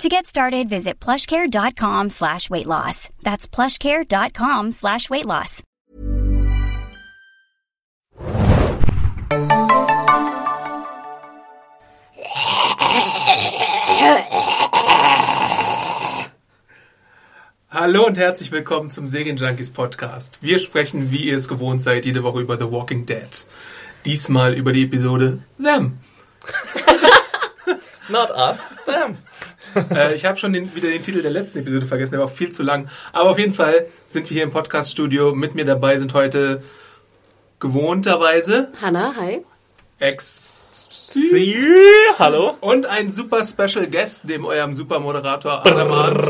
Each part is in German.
To get started, visit plushcare.com slash weight loss. That's plushcare.com slash weight loss. Hallo und herzlich willkommen zum Serien Junkies Podcast. Wir sprechen, wie ihr es gewohnt seid, jede Woche über The Walking Dead. Diesmal über die Episode Them. Not us, them. Äh, ich habe schon den, wieder den Titel der letzten Episode vergessen, der war auch viel zu lang. Aber auf jeden Fall sind wir hier im Podcast-Studio. Mit mir dabei sind heute gewohnterweise Hanna, hi. Ex Sie, hallo. und ein super Special Guest, dem eurem Supermoderator Adamant.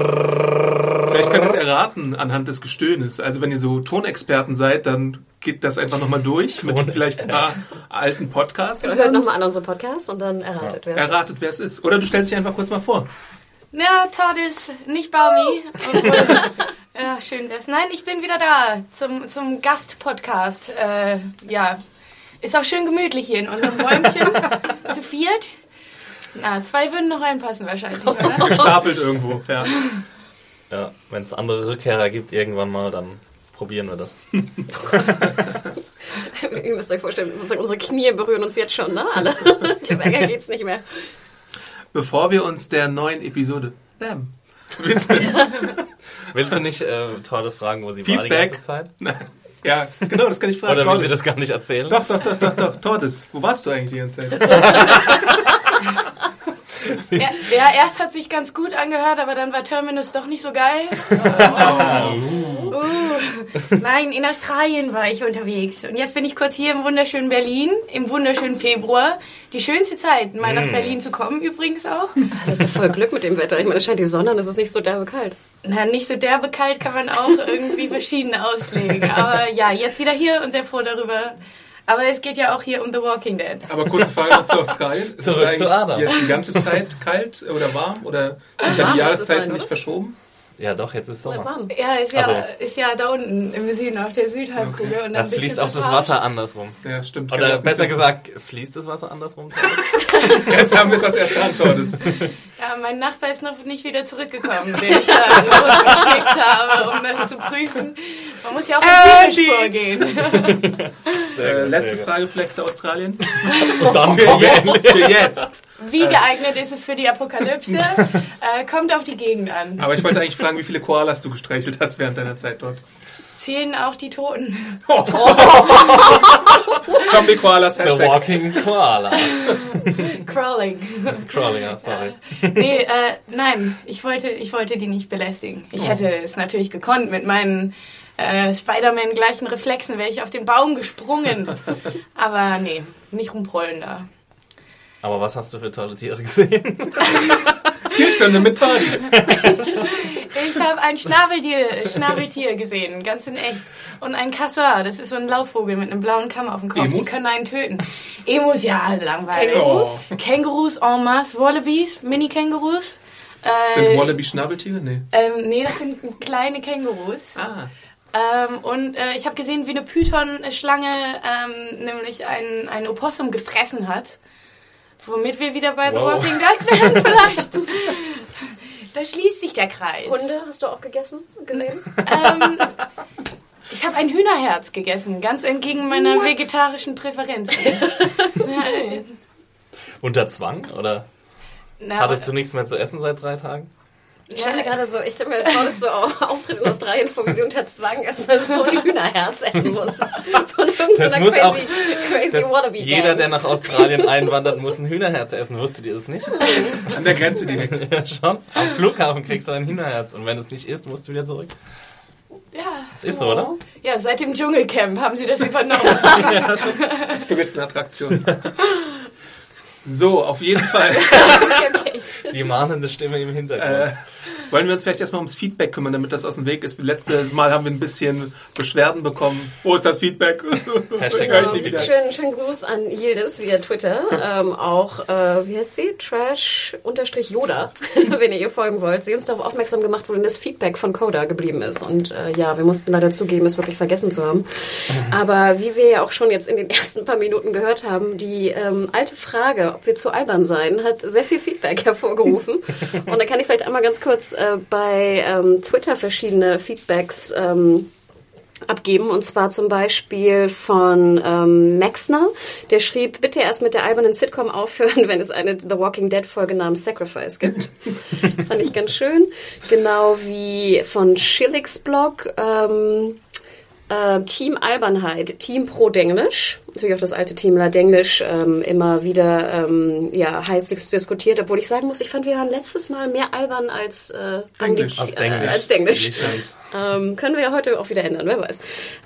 Vielleicht könnt ihr es erraten anhand des Gestöhnes. Also wenn ihr so Tonexperten seid, dann geht das einfach nochmal durch mit vielleicht ein paar alten Podcasts. und Hört nochmal an unsere Podcast und dann erratet, wer es Erratet, wer es ist. Oder du stellst dich einfach kurz mal vor. Ja, Todd ist nicht Baumi. Ja, schön wär's. Nein, ich bin wieder da zum, zum Gast-Podcast. Äh, ja, ist auch schön gemütlich hier in unserem Räumchen. Zu viert. Na, zwei würden noch reinpassen wahrscheinlich, oder? Gestapelt irgendwo. Ja. Ja, wenn es andere Rückkehrer gibt irgendwann mal, dann probieren wir das. Ihr müsst euch vorstellen, sozusagen unsere Knie berühren uns jetzt schon, ne? Alle. Ich glaube, ärger geht's nicht mehr. Bevor wir uns der neuen Episode Them widmen. Willst du nicht äh, Tordes fragen, wo sie war die Feedback. ganze Zeit? Ja, genau, das kann ich fragen. Oder will sie das gar nicht erzählen? Doch, doch, doch, doch, doch. Tordes, wo warst du eigentlich die ganze Zeit? Ja, ja, erst hat sich ganz gut angehört, aber dann war Terminus doch nicht so geil. Uh, nein, in Australien war ich unterwegs. Und jetzt bin ich kurz hier im wunderschönen Berlin, im wunderschönen Februar. Die schönste Zeit, mal nach Berlin zu kommen übrigens auch. Das ist voll Glück mit dem Wetter. Ich meine, es scheint die Sonne und es ist nicht so derbe kalt. Na, nicht so derbe kalt kann man auch irgendwie verschieden auslegen. Aber ja, jetzt wieder hier und sehr froh darüber. Aber es geht ja auch hier um The Walking Dead. Aber kurze Frage noch zu Australien. Ist Zurück es zu eigentlich Adam. jetzt die ganze Zeit kalt oder warm? Oder sind da die Jahreszeiten nicht verschoben? Ja, doch, jetzt ist Sommer. warm. Ja, ist ja, Also- ist ja da unten im Süden auf der Südhalbkugel. Und Da fließt auch das. Wasser andersrum. Ja, stimmt. Oder besser gesagt, fließt das Wasser andersrum? Jetzt haben wir es als erste Hand, Tordes. Ja, mein Nachbar ist noch nicht wieder zurückgekommen, den ich da losgeschickt habe, um das zu prüfen. Man muss ja auch. Sehr Äh, gut, letzte sehr gut. Frage vielleicht zu Australien. Und dann Für jetzt, für jetzt. Wie geeignet ist es für die Apokalypse? Äh, kommt auf die Gegend an. Aber ich wollte eigentlich fragen, wie viele Koalas du gestreichelt hast während deiner Zeit dort. Zählen auch die Toten. Zombie-Koalas, The Hashtag. Walking Koala. Crawling. Crawling, ja, sorry. Nee, äh, nein, ich wollte, ich wollte die nicht belästigen. Ich hätte es natürlich gekonnt. Mit meinen äh, Spider-Man gleichen Reflexen wäre ich auf den Baum gesprungen. Aber nee, nicht rumprollen da. Aber was hast du für tolle Tiere gesehen? Tierstunde mit Tordi. Ich habe ein Schnabeltier, Schnabeltier gesehen, ganz in echt. Und ein Casseur, das ist so ein Laufvogel mit einem blauen Kamm auf dem Kopf. Emus? Die können einen töten. Emus, ja, langweilig. Kängurus? Kängurus en masse, Wallabies, Mini-Kängurus. Äh, Sind Wallaby Schnabeltiere? Nee. ähm, nee, das sind kleine Kängurus. Ah. Ähm, und äh, ich habe gesehen, wie eine Python-Schlange ähm, nämlich ein, ein Opossum gefressen hat. Womit wir wieder bei The Wow. Walking Dead werden vielleicht. da schließt sich der Kreis. Hunde hast du auch gegessen, gesehen? Ähm, ich habe ein Hühnerherz gegessen, ganz entgegen meiner vegetarischen Präferenzen. ja, äh, Unter Zwang? Oder na, hattest du nichts mehr zu essen seit drei Tagen? Ich stelle mir gerade so, ich stelle mir Paulus so auf- Auftritt in Australien vor, wie sie unter Zwang erstmal so ein Hühnerherz essen muss. Von irgendeiner Das muss auch- crazy, crazy Das, wannabe jeder, der nach Australien einwandert, muss ein Hühnerherz essen. Wusstet ihr das nicht? An der Grenze direkt. Ja, schon. Am Flughafen kriegst du ein Hühnerherz. Und wenn es nicht ist, musst du wieder zurück. ja, Das ist so, oder? ja, seit dem Dschungelcamp haben sie das übernommen. Touristenattraktion. So, auf jeden Fall. okay. Die mahnende Stimme im Hintergrund. Äh, Wollen wir uns vielleicht erstmal ums Feedback kümmern, damit das aus dem Weg ist? Letztes Mal haben wir ein bisschen Beschwerden bekommen. Wo ist das Feedback? Hashtag genau. wieder. Schönen, schönen Gruß an Yildiz via Twitter. Ähm, auch, äh, wie heißt sie? Trash-Yoda, wenn ihr ihr folgen wollt. Sie uns darauf aufmerksam gemacht, wo denn das Feedback von Coda geblieben ist. Und äh, ja, wir mussten leider zugeben, es wirklich vergessen zu haben. Aber wie wir ja auch schon jetzt in den ersten paar Minuten gehört haben, die ähm, alte Frage, ob wir zu albern seien, hat sehr viel Feedback hervorgerufen. Und da kann ich vielleicht einmal ganz kurz äh, bei ähm, Twitter verschiedene Feedbacks ähm, abgeben. Und zwar zum Beispiel von ähm, Maxner, der schrieb, bitte erst mit der albernen Sitcom aufhören, wenn es eine The Walking Dead Folge namens Sacrifice gibt. Fand ich ganz schön. Genau wie von Schillix Blog. Ähm, äh, Team Albernheit, Team Pro Denglisch, natürlich auch das alte Team La Denglisch ähm, immer wieder ähm, ja, heiß dis- diskutiert, obwohl ich sagen muss, ich fand, wir waren letztes Mal mehr albern als äh, Denglisch. Angliz- Als Denglisch. Äh, als Denglisch. Stimmt. Ähm, können wir ja heute auch wieder ändern, wer weiß.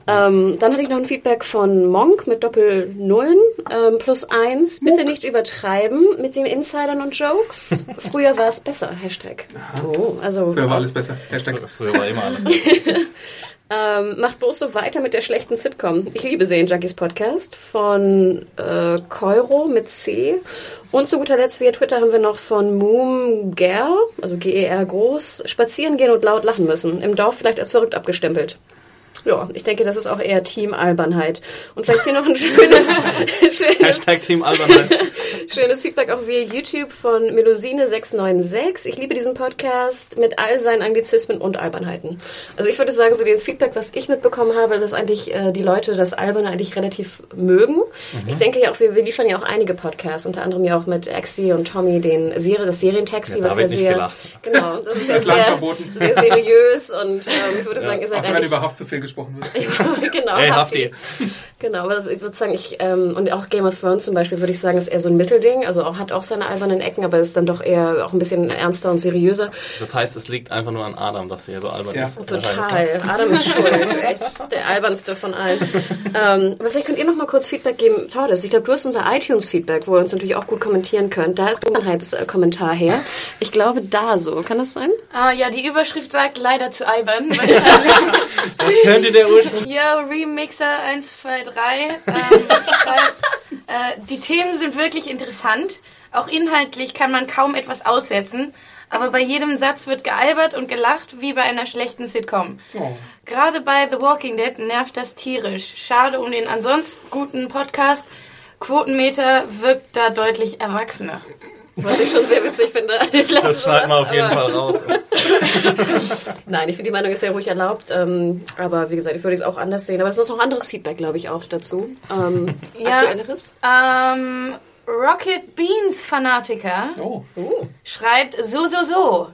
Ähm, dann hatte ich noch ein Feedback von Monk mit Doppel-Nullen ähm, plus eins. Bitte nicht übertreiben mit den Insidern und Jokes. Früher war es besser, Hashtag. Oh, also Früher war alles besser. Hashtag. Früher war immer alles. ähm, macht bloß so weiter mit der schlechten Sitcom. Ich liebe Sehen Junkies Podcast von äh, Keuro mit C. Und zu guter Letzt via Twitter haben wir noch von Moom Ger, also G-E-R groß, spazieren gehen und laut lachen müssen. Im Dorf vielleicht als verrückt abgestempelt. Ja, ich denke, das ist auch eher Team-Albernheit. Und vielleicht hier noch ein schönes, schönes Hashtag Team Albernheit. Schönes Feedback auch via YouTube von Melusine696. Ich liebe diesen Podcast mit all seinen Anglizismen und Albernheiten. Also ich würde sagen, so das Feedback, was ich mitbekommen habe, ist, dass eigentlich äh, die Leute das Alberne eigentlich relativ mögen. Ich denke ja auch, wir, wir liefern ja auch einige Podcasts, unter anderem ja auch mit Axie und Tommy den Serie, das Serientaxi, Ja, da was ja wird nicht sehr, gelacht. genau, das ist ja ist sehr, verboten. sehr seriös und ähm, ich würde sagen, ihr seid Außer wenn über Haftbefehl gesprochen wird. genau, Hey, Hafti. Genau, aber das ist sozusagen ich ähm, und auch Game of Thrones zum Beispiel würde ich sagen, ist eher so ein Mittelding. Also auch hat auch seine albernen Ecken, aber ist dann doch eher auch ein bisschen ernster und seriöser. Das heißt, es liegt einfach nur an Adam, dass er so albern Ja. ist. Total. Adam ist schuld. Echt der albernste von allen. ähm, aber vielleicht könnt ihr noch mal kurz Feedback geben. Tordes, ich glaube, du hast unser iTunes-Feedback, wo ihr uns natürlich auch gut kommentieren könnt. Da ist ein Kommentar her. Ich glaube, da so. Kann das sein? Ah ja, die Überschrift sagt leider zu albern. Das könnte der Ursprung. Yo, Remixer 1, 2, 3. Ähm, schreibt, äh, die Themen sind wirklich interessant. Auch inhaltlich kann man kaum etwas aussetzen. Aber bei jedem Satz wird gealbert und gelacht, wie bei einer schlechten Sitcom. Oh. Gerade bei The Walking Dead nervt das tierisch. Schade um den ansonsten guten Podcast. Quotenmeter wirkt da deutlich erwachsener. Was ich schon sehr witzig finde. Das schneiden wir auf jeden Fall raus. Nein, ich finde, die Meinung ist ja ruhig erlaubt. Ähm, aber wie gesagt, ich würde es auch anders sehen. Aber es ist noch anderes Feedback, glaube ich, auch dazu. Ähm, Ja. Aktuelleres? Ähm, Rocket Beans Fanatiker Oh. schreibt so, so, so.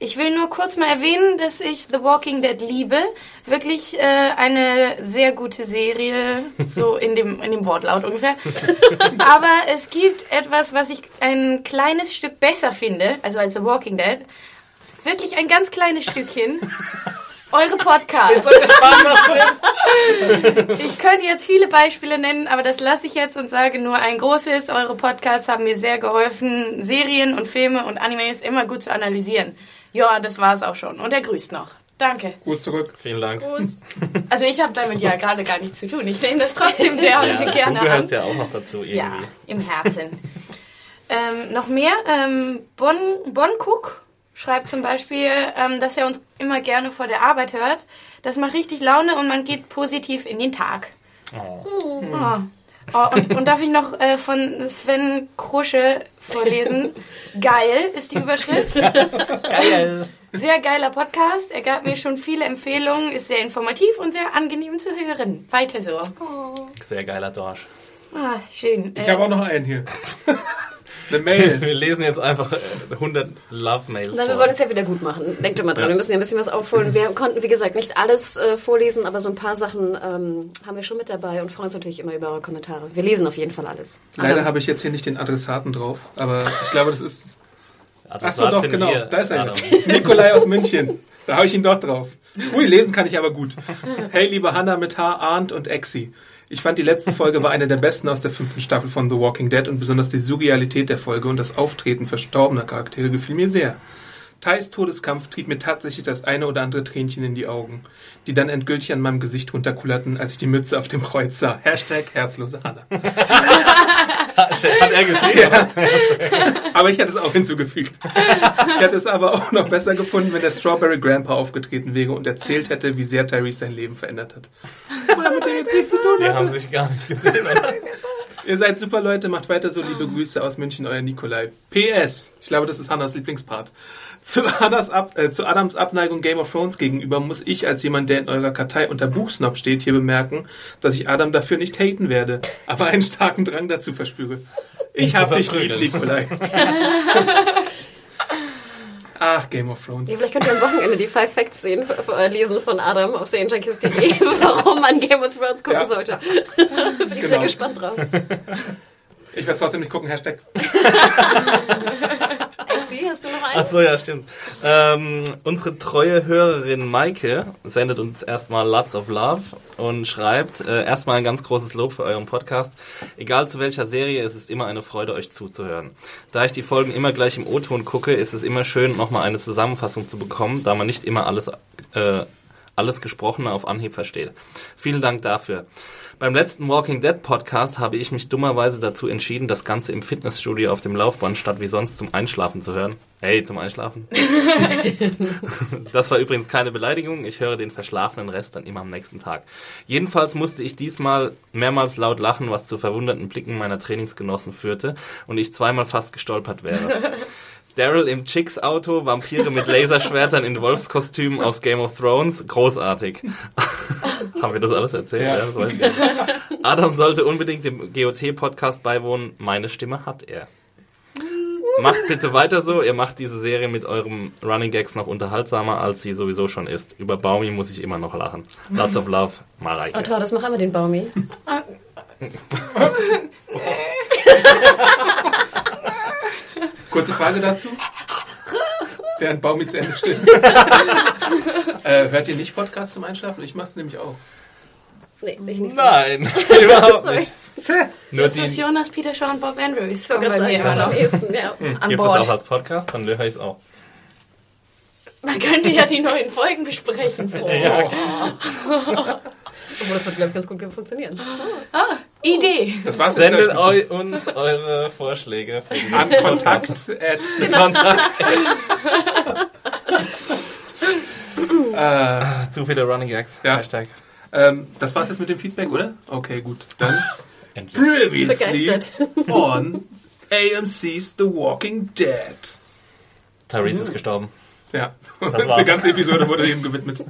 Ich will nur kurz mal erwähnen, dass ich The Walking Dead liebe. Wirklich äh, eine sehr gute Serie, so in dem, in dem Wortlaut ungefähr. Aber es gibt etwas, was ich ein kleines Stück besser finde, also als The Walking Dead. Wirklich ein ganz kleines Stückchen. Eure Podcasts. Ich könnte jetzt viele Beispiele nennen, aber das lasse ich jetzt und sage nur ein großes. Eure Podcasts haben mir sehr geholfen, Serien und Filme und Animes immer gut zu analysieren. Ja, das war's auch schon. Und er grüßt noch. Danke. Gruß zurück. Vielen Dank. Also ich habe damit ja gerade gar nichts zu tun. Ich nehme das trotzdem sehr Ja, du gerne an. gehörst ja auch noch dazu irgendwie. Ja, im Herzen. ähm, noch mehr. Ähm, bon, bon Cook schreibt zum Beispiel, ähm, dass er uns immer gerne vor der Arbeit hört. Das macht richtig Laune und man geht positiv in den Tag. Oh. Oh. Oh, und, und darf ich noch äh, von Sven Krusche vorlesen? Geil ist die Überschrift. Geil. Sehr geiler Podcast. Er gab mir schon viele Empfehlungen, ist sehr informativ und sehr angenehm zu hören. Weiter so. Sehr geiler Dorsch. Ah, schön. Ich habe auch noch einen hier. Eine Mail. Wir lesen jetzt einfach äh, 100 Love-Mails. Nein, wir wollen es ja wieder gut machen. Denkt immer dran, Ja. wir müssen ja ein bisschen was aufholen. Wir konnten, wie gesagt, nicht alles äh, vorlesen, aber so ein paar Sachen ähm, haben wir schon mit dabei und freuen uns natürlich immer über eure Kommentare. Wir lesen auf jeden Fall alles. Leider Adam. habe ich jetzt hier nicht den Adressaten drauf, aber ich glaube, das ist. Also Achso, doch, genau. wir, Da ist er. Nikolai aus München. Da habe ich ihn doch drauf. Ui, lesen kann ich aber gut. Hey, liebe Hanna mit H, Arndt und Exi. Ich fand die letzte Folge war eine der besten aus der fünften Staffel von The Walking Dead und besonders die Surrealität der Folge und das Auftreten verstorbener Charaktere gefiel mir sehr. Thais Todeskampf trieb mir tatsächlich das eine oder andere Tränchen in die Augen, die dann endgültig an meinem Gesicht runterkullerten, als ich die Mütze auf dem Kreuz sah. Hashtag herzlose Hanna. Hat er geschrieben? Ja. Aber ich hätte es auch hinzugefügt. Ich hätte es aber auch noch besser gefunden, wenn der Strawberry Grandpa aufgetreten wäre und erzählt hätte, wie sehr Tyrese sein Leben verändert hat. Weil mit dem jetzt nichts zu tun Die hatte. haben sich gar nicht gesehen. Oder? Ihr seid super Leute, macht weiter so. Liebe Grüße aus München, euer Nikolai. PS, ich glaube, das ist Hannas Lieblingspart. Zu, Ab, äh, zu Adams Abneigung Game of Thrones gegenüber muss ich als jemand, der in eurer Kartei unter Buchsnob steht, hier bemerken, dass ich Adam dafür nicht haten werde, aber einen starken Drang dazu verspüre. Ich hab dich lieb. Nikolai. Ach, Game of Thrones. Ja, vielleicht könnt ihr am Wochenende die Five Facts sehen, äh, lesen von Adam auf serienjunkies.de, warum man Game of Thrones gucken Ja. sollte. Bin ich sehr Genau. gespannt drauf. Ich werde trotzdem nicht gucken, Hashtag. Exi, hast du noch einen? Ach so, ja, stimmt. Ähm, unsere treue Hörerin Maike sendet uns erstmal Lots of Love und schreibt äh, erstmal ein ganz großes Lob für euren Podcast. Egal zu welcher Serie, es ist immer eine Freude, euch zuzuhören. Da ich die Folgen immer gleich im O-Ton gucke, ist es immer schön, nochmal eine Zusammenfassung zu bekommen, da man nicht immer alles, äh, alles Gesprochene auf Anhieb versteht. Vielen Dank dafür. Beim letzten Walking Dead Podcast habe ich mich dummerweise dazu entschieden, das Ganze im Fitnessstudio auf dem Laufband statt wie sonst zum Einschlafen zu hören. Hey, zum Einschlafen? das war übrigens keine Beleidigung. Ich höre den verschlafenen Rest dann immer am nächsten Tag. Jedenfalls musste ich diesmal mehrmals laut lachen, was zu verwunderten Blicken meiner Trainingsgenossen führte und ich zweimal fast gestolpert wäre. Daryl im Chicks-Auto, Vampire mit Laserschwertern in Wolfskostümen aus Game of Thrones, großartig. Haben wir das alles erzählt? Ja. das weiß ich nicht. Adam sollte unbedingt dem GOT-Podcast beiwohnen. Meine Stimme hat er. Macht bitte weiter so. Ihr macht diese Serie mit eurem Running Gags noch unterhaltsamer, als sie sowieso schon ist. Über Baumi muss ich immer noch lachen. Lots of love, Mareike. Oh, toll, das machen wir den Baumi. Kurze Frage dazu. Während Baumi zu Ende steht. äh, hört ihr nicht Podcasts zum Einschlafen? Ich mach's nämlich auch. Nee, ich nicht. Nein, überhaupt nicht. Nur Das die, ist Jonas, Peter Shaw und Bob Andrews. Ich wollte gerade sagen, immer noch ehesten, ja. an gibt es auch als Podcast, dann höre ich es auch. Man könnte ja die neuen Folgen besprechen. vorher. Obwohl, das wird, glaube ich, ganz gut funktionieren. Idee. Das war's Sendet eu uns eure Vorschläge. für die An Kontakt at Kontakt. Äh, Zu viele Running Gags. Ja. Hashtag. ähm, das war's jetzt mit dem Feedback, oder? Okay, gut. Dann previously on AMC's The Walking Dead. Tyrese ist gestorben. Ja, war's. eine ganze Episode wurde ihm gewidmet.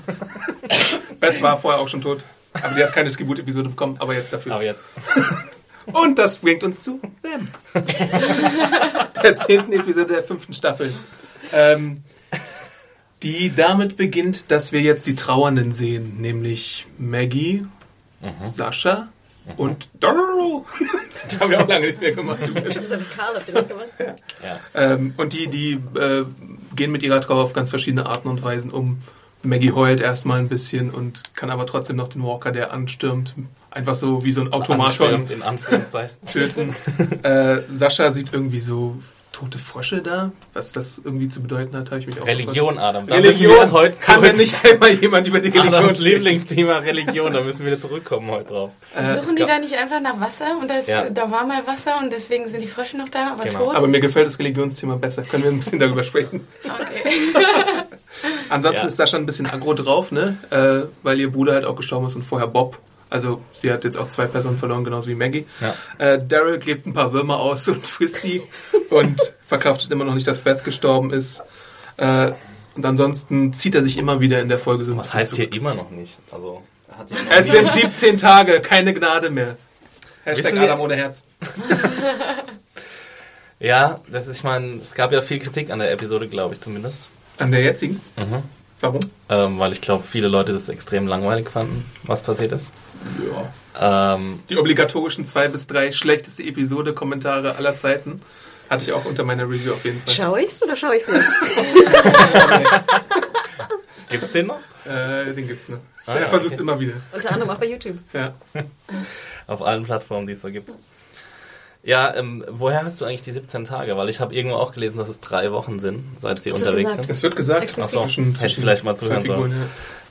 Beth war vorher auch schon tot, aber die hat keine Tribut-Episode bekommen, aber jetzt dafür. Aber jetzt. Und das bringt uns zu Them. der zehnten Episode der fünften Staffel. Ähm, die damit beginnt, dass wir jetzt die Trauernden sehen, nämlich Maggie, Sascha und Daryl. Das haben wir auch lange nicht mehr gemacht. Das ist selbst Karl, habt ihr nicht gemacht? Ja. Ähm, und die, die äh, gehen mit ihrer Trauer auf ganz verschiedene Arten und Weisen um. Maggie heult erstmal ein bisschen und kann aber trotzdem noch den Walker, der anstürmt, einfach so wie so ein Automaton Anschwärmt, in Anführungszeichen. töten. äh, Sascha sieht irgendwie so tote Frösche da. Was das irgendwie zu bedeuten hat, habe ich mich auch Religion, Adam. Da gefragt. wir Religion. heute Kann denn nicht einmal jemand über die Religion Adams? Lieblingsthema Religion, da müssen wir wieder zurückkommen heute drauf. Suchen die da nicht einfach nach Wasser? Und das, Ja. da war mal Wasser und deswegen sind die Frösche noch da, aber Genau. tot? Aber mir gefällt das Religionsthema besser. Können wir ein bisschen darüber sprechen? okay. Ansonsten Ja. ist Sascha ein bisschen aggro drauf, ne? Äh, weil ihr Bruder halt auch gestorben ist und vorher Bob. Also sie hat jetzt auch zwei Personen verloren, genauso wie Maggie. Ja. Äh, Daryl klebt ein paar Würmer aus und frisst die und verkraftet immer noch nicht, dass Beth gestorben ist. Äh, und ansonsten zieht er sich immer wieder in der Folge so ein Was bisschen heißt zurück. hier immer noch nicht? Also, er hat noch Es sind 17 Tage, keine Gnade mehr. Hashtag Wissen wir- Adam ohne Herz. Ja, das ist, ich meine, es gab ja viel Kritik an der Episode, glaube ich zumindest. An der jetzigen? Mhm. Warum? Ähm, weil ich glaube, viele Leute das extrem langweilig fanden, was passiert ist. Ja. Ähm, Die obligatorischen zwei bis drei schlechteste Episode Kommentare aller Zeiten hatte ich auch unter meiner Review auf jeden Fall. Schau ich's oder schau ich's nicht? gibt's den noch? Äh, den gibt's noch. Ah, er ja, versucht es okay. immer wieder. Unter anderem auch bei YouTube. Ja. Auf allen Plattformen, die es so gibt. Ja, ähm, woher hast du eigentlich die 17 Tage? Weil ich habe irgendwo auch gelesen, dass es drei Wochen sind, seit sie wird unterwegs sind. Es wird gesagt, Ach so, zwischen, hätte ich vielleicht mal zuhören sollen.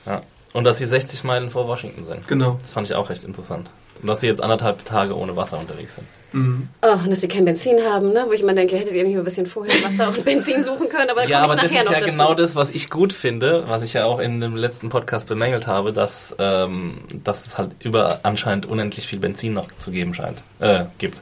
Ja. Ja. Und dass sie 60 Meilen vor Washington sind. Genau. Das fand ich auch recht interessant. Und dass sie jetzt anderthalb Tage ohne Wasser unterwegs sind. Oh, und dass sie kein Benzin haben, ne? wo ich immer denke, hättet ihr nicht mal ein bisschen vorher Wasser und Benzin suchen können, aber da Ja, komme aber ich das ist ja dazu. genau das, was ich gut finde, was ich ja auch in dem letzten Podcast bemängelt habe, dass, ähm, dass es halt über anscheinend unendlich viel Benzin noch zu geben scheint, äh, gibt.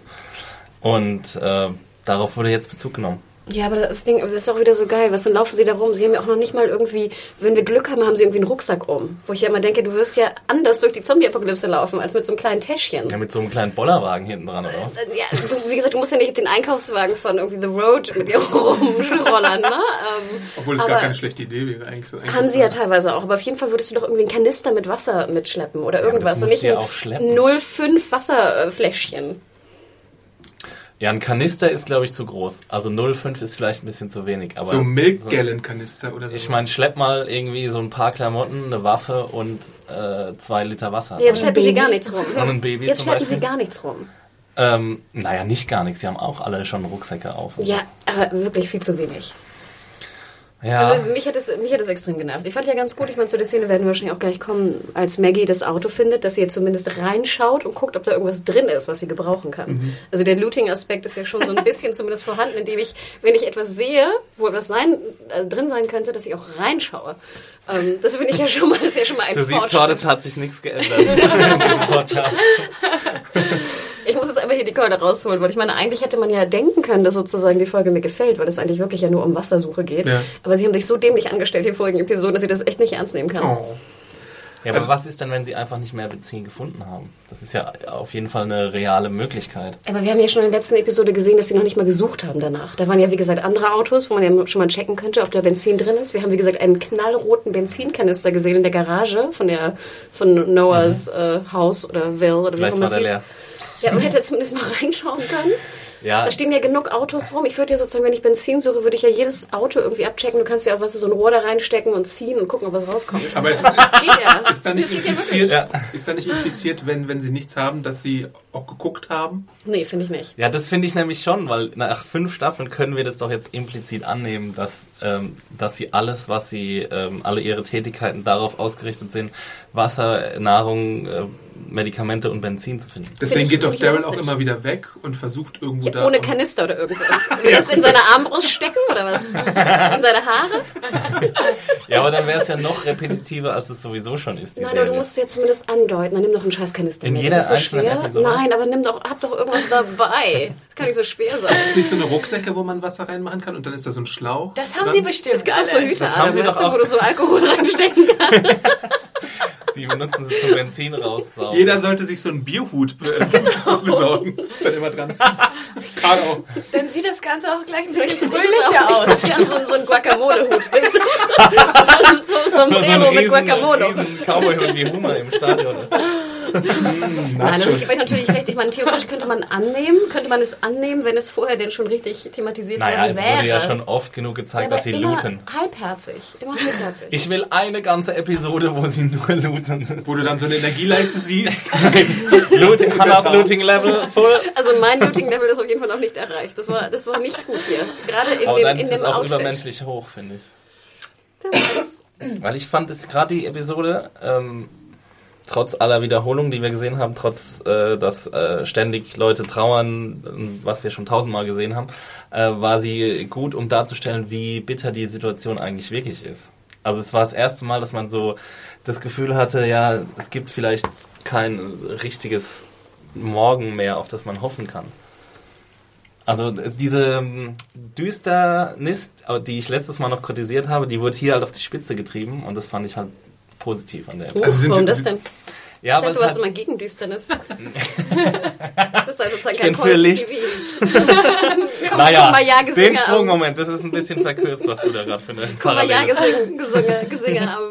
Und äh, darauf wurde jetzt Bezug genommen. Ja, aber das Ding das ist auch wieder so geil. Was dann laufen sie da rum? Sie haben ja auch noch nicht mal irgendwie, wenn wir Glück haben, haben sie irgendwie einen Rucksack um. Wo ich ja immer denke, du wirst ja anders durch die Zombie-Apokalypse laufen, als mit so einem kleinen Täschchen. Ja, mit so einem kleinen Bollerwagen hinten dran, oder? Äh, Ja, du, wie gesagt, du musst ja nicht den Einkaufswagen von irgendwie The Road mit dir rumrollern, ne? Ähm, Obwohl es gar keine schlechte Idee wäre. Eigentlich so Haben sie ja teilweise auch, aber auf jeden Fall würdest du doch irgendwie einen Kanister mit Wasser mitschleppen oder irgendwas das und nicht ja ein schleppen. 0,5 Wasserfläschchen. Ja, ein Kanister ist, glaube ich, zu groß. Also 0,5 ist vielleicht ein bisschen zu wenig. Aber So Milk-Gallon-Kanister oder so. Ich meine, schlepp mal irgendwie so ein paar Klamotten, eine Waffe und äh, zwei Liter Wasser. Jetzt schleppen sie gar nichts rum. Und ein Baby Jetzt zum schleppen sie gar nichts rum. Ähm, naja, nicht gar nichts. Sie haben auch alle schon Rucksäcke auf. Ja, aber wirklich viel zu wenig. Ja. Also mich hat, es, mich hat es extrem genervt. Ich fand ja ganz gut, ich meine, zu der Szene werden wir wahrscheinlich auch gleich kommen, als Maggie das Auto findet, dass sie jetzt zumindest reinschaut und guckt, ob da irgendwas drin ist, was sie gebrauchen kann. Mhm. Also der Looting-Aspekt ist ja schon so ein bisschen zumindest vorhanden, indem ich, wenn ich etwas sehe, wo etwas sein, äh, drin sein könnte, dass ich auch reinschaue. Ähm, das finde ich ja schon mal, das ist ja schon mal ein Du siehst, Fortschritt. Todd, es hat sich nichts geändert. Ich muss jetzt einfach hier die Keule rausholen, weil ich meine, eigentlich hätte man ja denken können, dass sozusagen die Folge mir gefällt, weil es eigentlich wirklich ja nur um Wassersuche geht. Ja. Aber sie haben sich so dämlich angestellt, die vorigen Episoden, dass sie das echt nicht ernst nehmen kann. Oh. Ja, aber was ist denn, wenn sie einfach nicht mehr Benzin gefunden haben? Das ist ja auf jeden Fall eine reale Möglichkeit. Aber wir haben ja schon in der letzten Episode gesehen, dass sie noch nicht mal gesucht haben danach. Da waren ja, wie gesagt, andere Autos, wo man ja schon mal checken könnte, ob da Benzin drin ist. Wir haben, wie gesagt, einen knallroten Benzinkanister gesehen in der Garage von der von Noahs äh, Haus oder Will oder Mhm. Vielleicht wie auch immer leer. es hieß. Ja, und hätte zumindest mal reinschauen können. Ja, Da stehen ja genug Autos rum. Ich würde ja sozusagen, wenn ich Benzin suche, würde ich ja jedes Auto irgendwie abchecken. Du kannst ja auch was so ein Rohr da reinstecken und ziehen und gucken, ob was rauskommt. Aber es ist, Das geht ja. ist da nicht ja impliziert, wirklich. ist da nicht impliziert wenn, wenn sie nichts haben, dass sie auch geguckt haben? Nee, finde ich nicht. ja, das finde ich nämlich schon, weil nach fünf Staffeln können wir das doch jetzt implizit annehmen, dass, ähm, dass sie alles, was sie, ähm, alle ihre Tätigkeiten darauf ausgerichtet sind, Wasser, Nahrung, äh, Medikamente und Benzin zu finden. Deswegen geht doch Daryl auch immer wieder weg und versucht irgendwo Ja, da... ohne Kanister oder irgendwas. Will das in seine Armbrust stecken oder was? In seine Haare? Ja, aber dann wäre es ja noch repetitiver, als es sowieso schon ist. Nein, aber du musst es ja zumindest andeuten. Dann nimm doch einen scheiß Kanister In mit. jeder das ist so schwer. Episode? Nein, aber nimm doch, hab doch irgendwas dabei. Das kann nicht so schwer sein. Ist nicht so eine Rucksäcke, wo man Wasser reinmachen kann und dann ist da so ein Schlauch? Das haben dran? sie bestimmt Es gibt auch so. Hüte, Das haben sie doch du, auch. wo du so Alkohol reinstecken kannst. Die benutzen sie zum Benzin raussaugen. Jeder sollte sich so einen Bierhut be besorgen. Dann immer dran ziehen. Dann sieht das Ganze auch gleich ein bisschen fröhlicher aus. Sie haben so, so einen Guacamole-Hut. so, so, so ein Nur so mit Guacamole. riesen Cowboy-Hund wie Hummer im Stadion. Nein, also ich gebe euch natürlich recht. Ich meine, theoretisch könnte man annehmen, könnte man es annehmen, wenn es vorher denn schon richtig thematisiert Naja, worden es wäre. wurde ja schon oft genug gezeigt, Ja, dass sie immer looten. halbherzig. Immer halbherzig. Ich will eine ganze Episode, wo sie nur looten. Wo du dann so eine Energieleiste siehst. Looting, Hannas Looting Level full. Also mein Looting-Level ist auf jeden Fall noch nicht erreicht. Das war, das war nicht gut hier. Gerade in Aber dem, dann in ist dem es auch Outfit. übermenschlich hoch, finde ich. Weil ich fand es gerade die Episode, ähm, trotz aller Wiederholungen, die wir gesehen haben, trotz, äh, dass äh, ständig Leute trauern, was wir schon tausendmal gesehen haben, äh, war sie gut, um darzustellen, wie bitter die Situation eigentlich wirklich ist. Also es war das erste Mal, dass man so das Gefühl hatte, ja, es gibt vielleicht kein richtiges Morgen mehr, auf das man hoffen kann. Also äh, diese ähm, Düsternis, äh, die ich letztes Mal noch kritisiert habe, die wurde hier halt auf die Spitze getrieben und das fand ich halt positiv an der Episode. Also sind- Warum das denn? Ja, Ich dachte, du warst immer gegen Düsternis. das heißt sozusagen Ich kein bin für Licht. Naja, den am- Sprung, Moment, das ist ein bisschen verkürzt, was du da gerade für eine Parallele Kumbaya-Gesänge am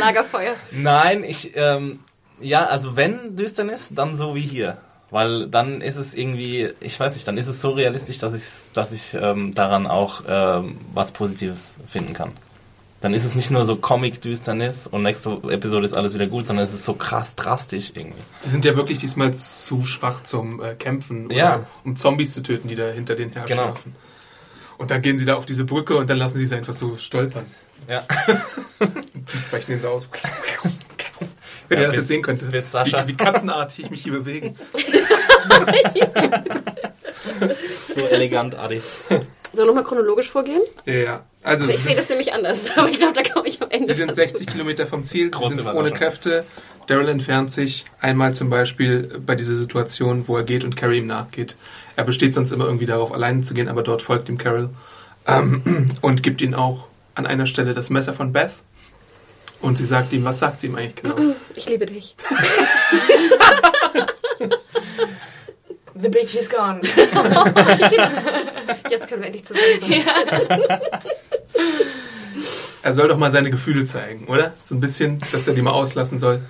Lagerfeuer. Nein, ich, ähm, ja, also wenn Düsternis, dann so wie hier. Weil dann ist es irgendwie, ich weiß nicht, dann ist es so realistisch, dass ich, dass ich ähm, daran auch ähm, was Positives finden kann. Dann ist es nicht nur so Comic-Düsternis und nächste Episode ist alles wieder gut, sondern es ist so krass drastisch irgendwie. Die sind ja wirklich diesmal zu schwach zum äh, Kämpfen, oder Ja. um Zombies zu töten, die da hinter den herrschen. Genau. Und dann gehen sie da auf diese Brücke und dann lassen sie sie einfach so stolpern. Ja. Vielleicht den so aus. Wenn Ja, ihr das bis- jetzt sehen könntet. bis Sascha- Wie, wie katzenartig ich mich hier bewege. So elegant, Adi. Sollen wir nochmal chronologisch vorgehen? Ja. Also Ich sehe das nämlich anders, aber ich glaube, da komme ich am Ende. Sie sind dazu. 60 Kilometer vom Ziel, Große sie sind ohne Kräfte. Daryl entfernt sich einmal zum Beispiel bei dieser Situation, wo er geht und Carrie ihm nachgeht. Er besteht sonst immer irgendwie darauf, alleine zu gehen, aber dort folgt ihm Carol ähm, und gibt ihm auch an einer Stelle das Messer von Beth. Und sie sagt ihm, was sagt sie ihm eigentlich genau? Ich liebe dich. The bitch is gone. Jetzt können wir endlich zusammen sein. Er soll doch mal seine Gefühle zeigen, oder? So ein bisschen, dass er die mal auslassen soll.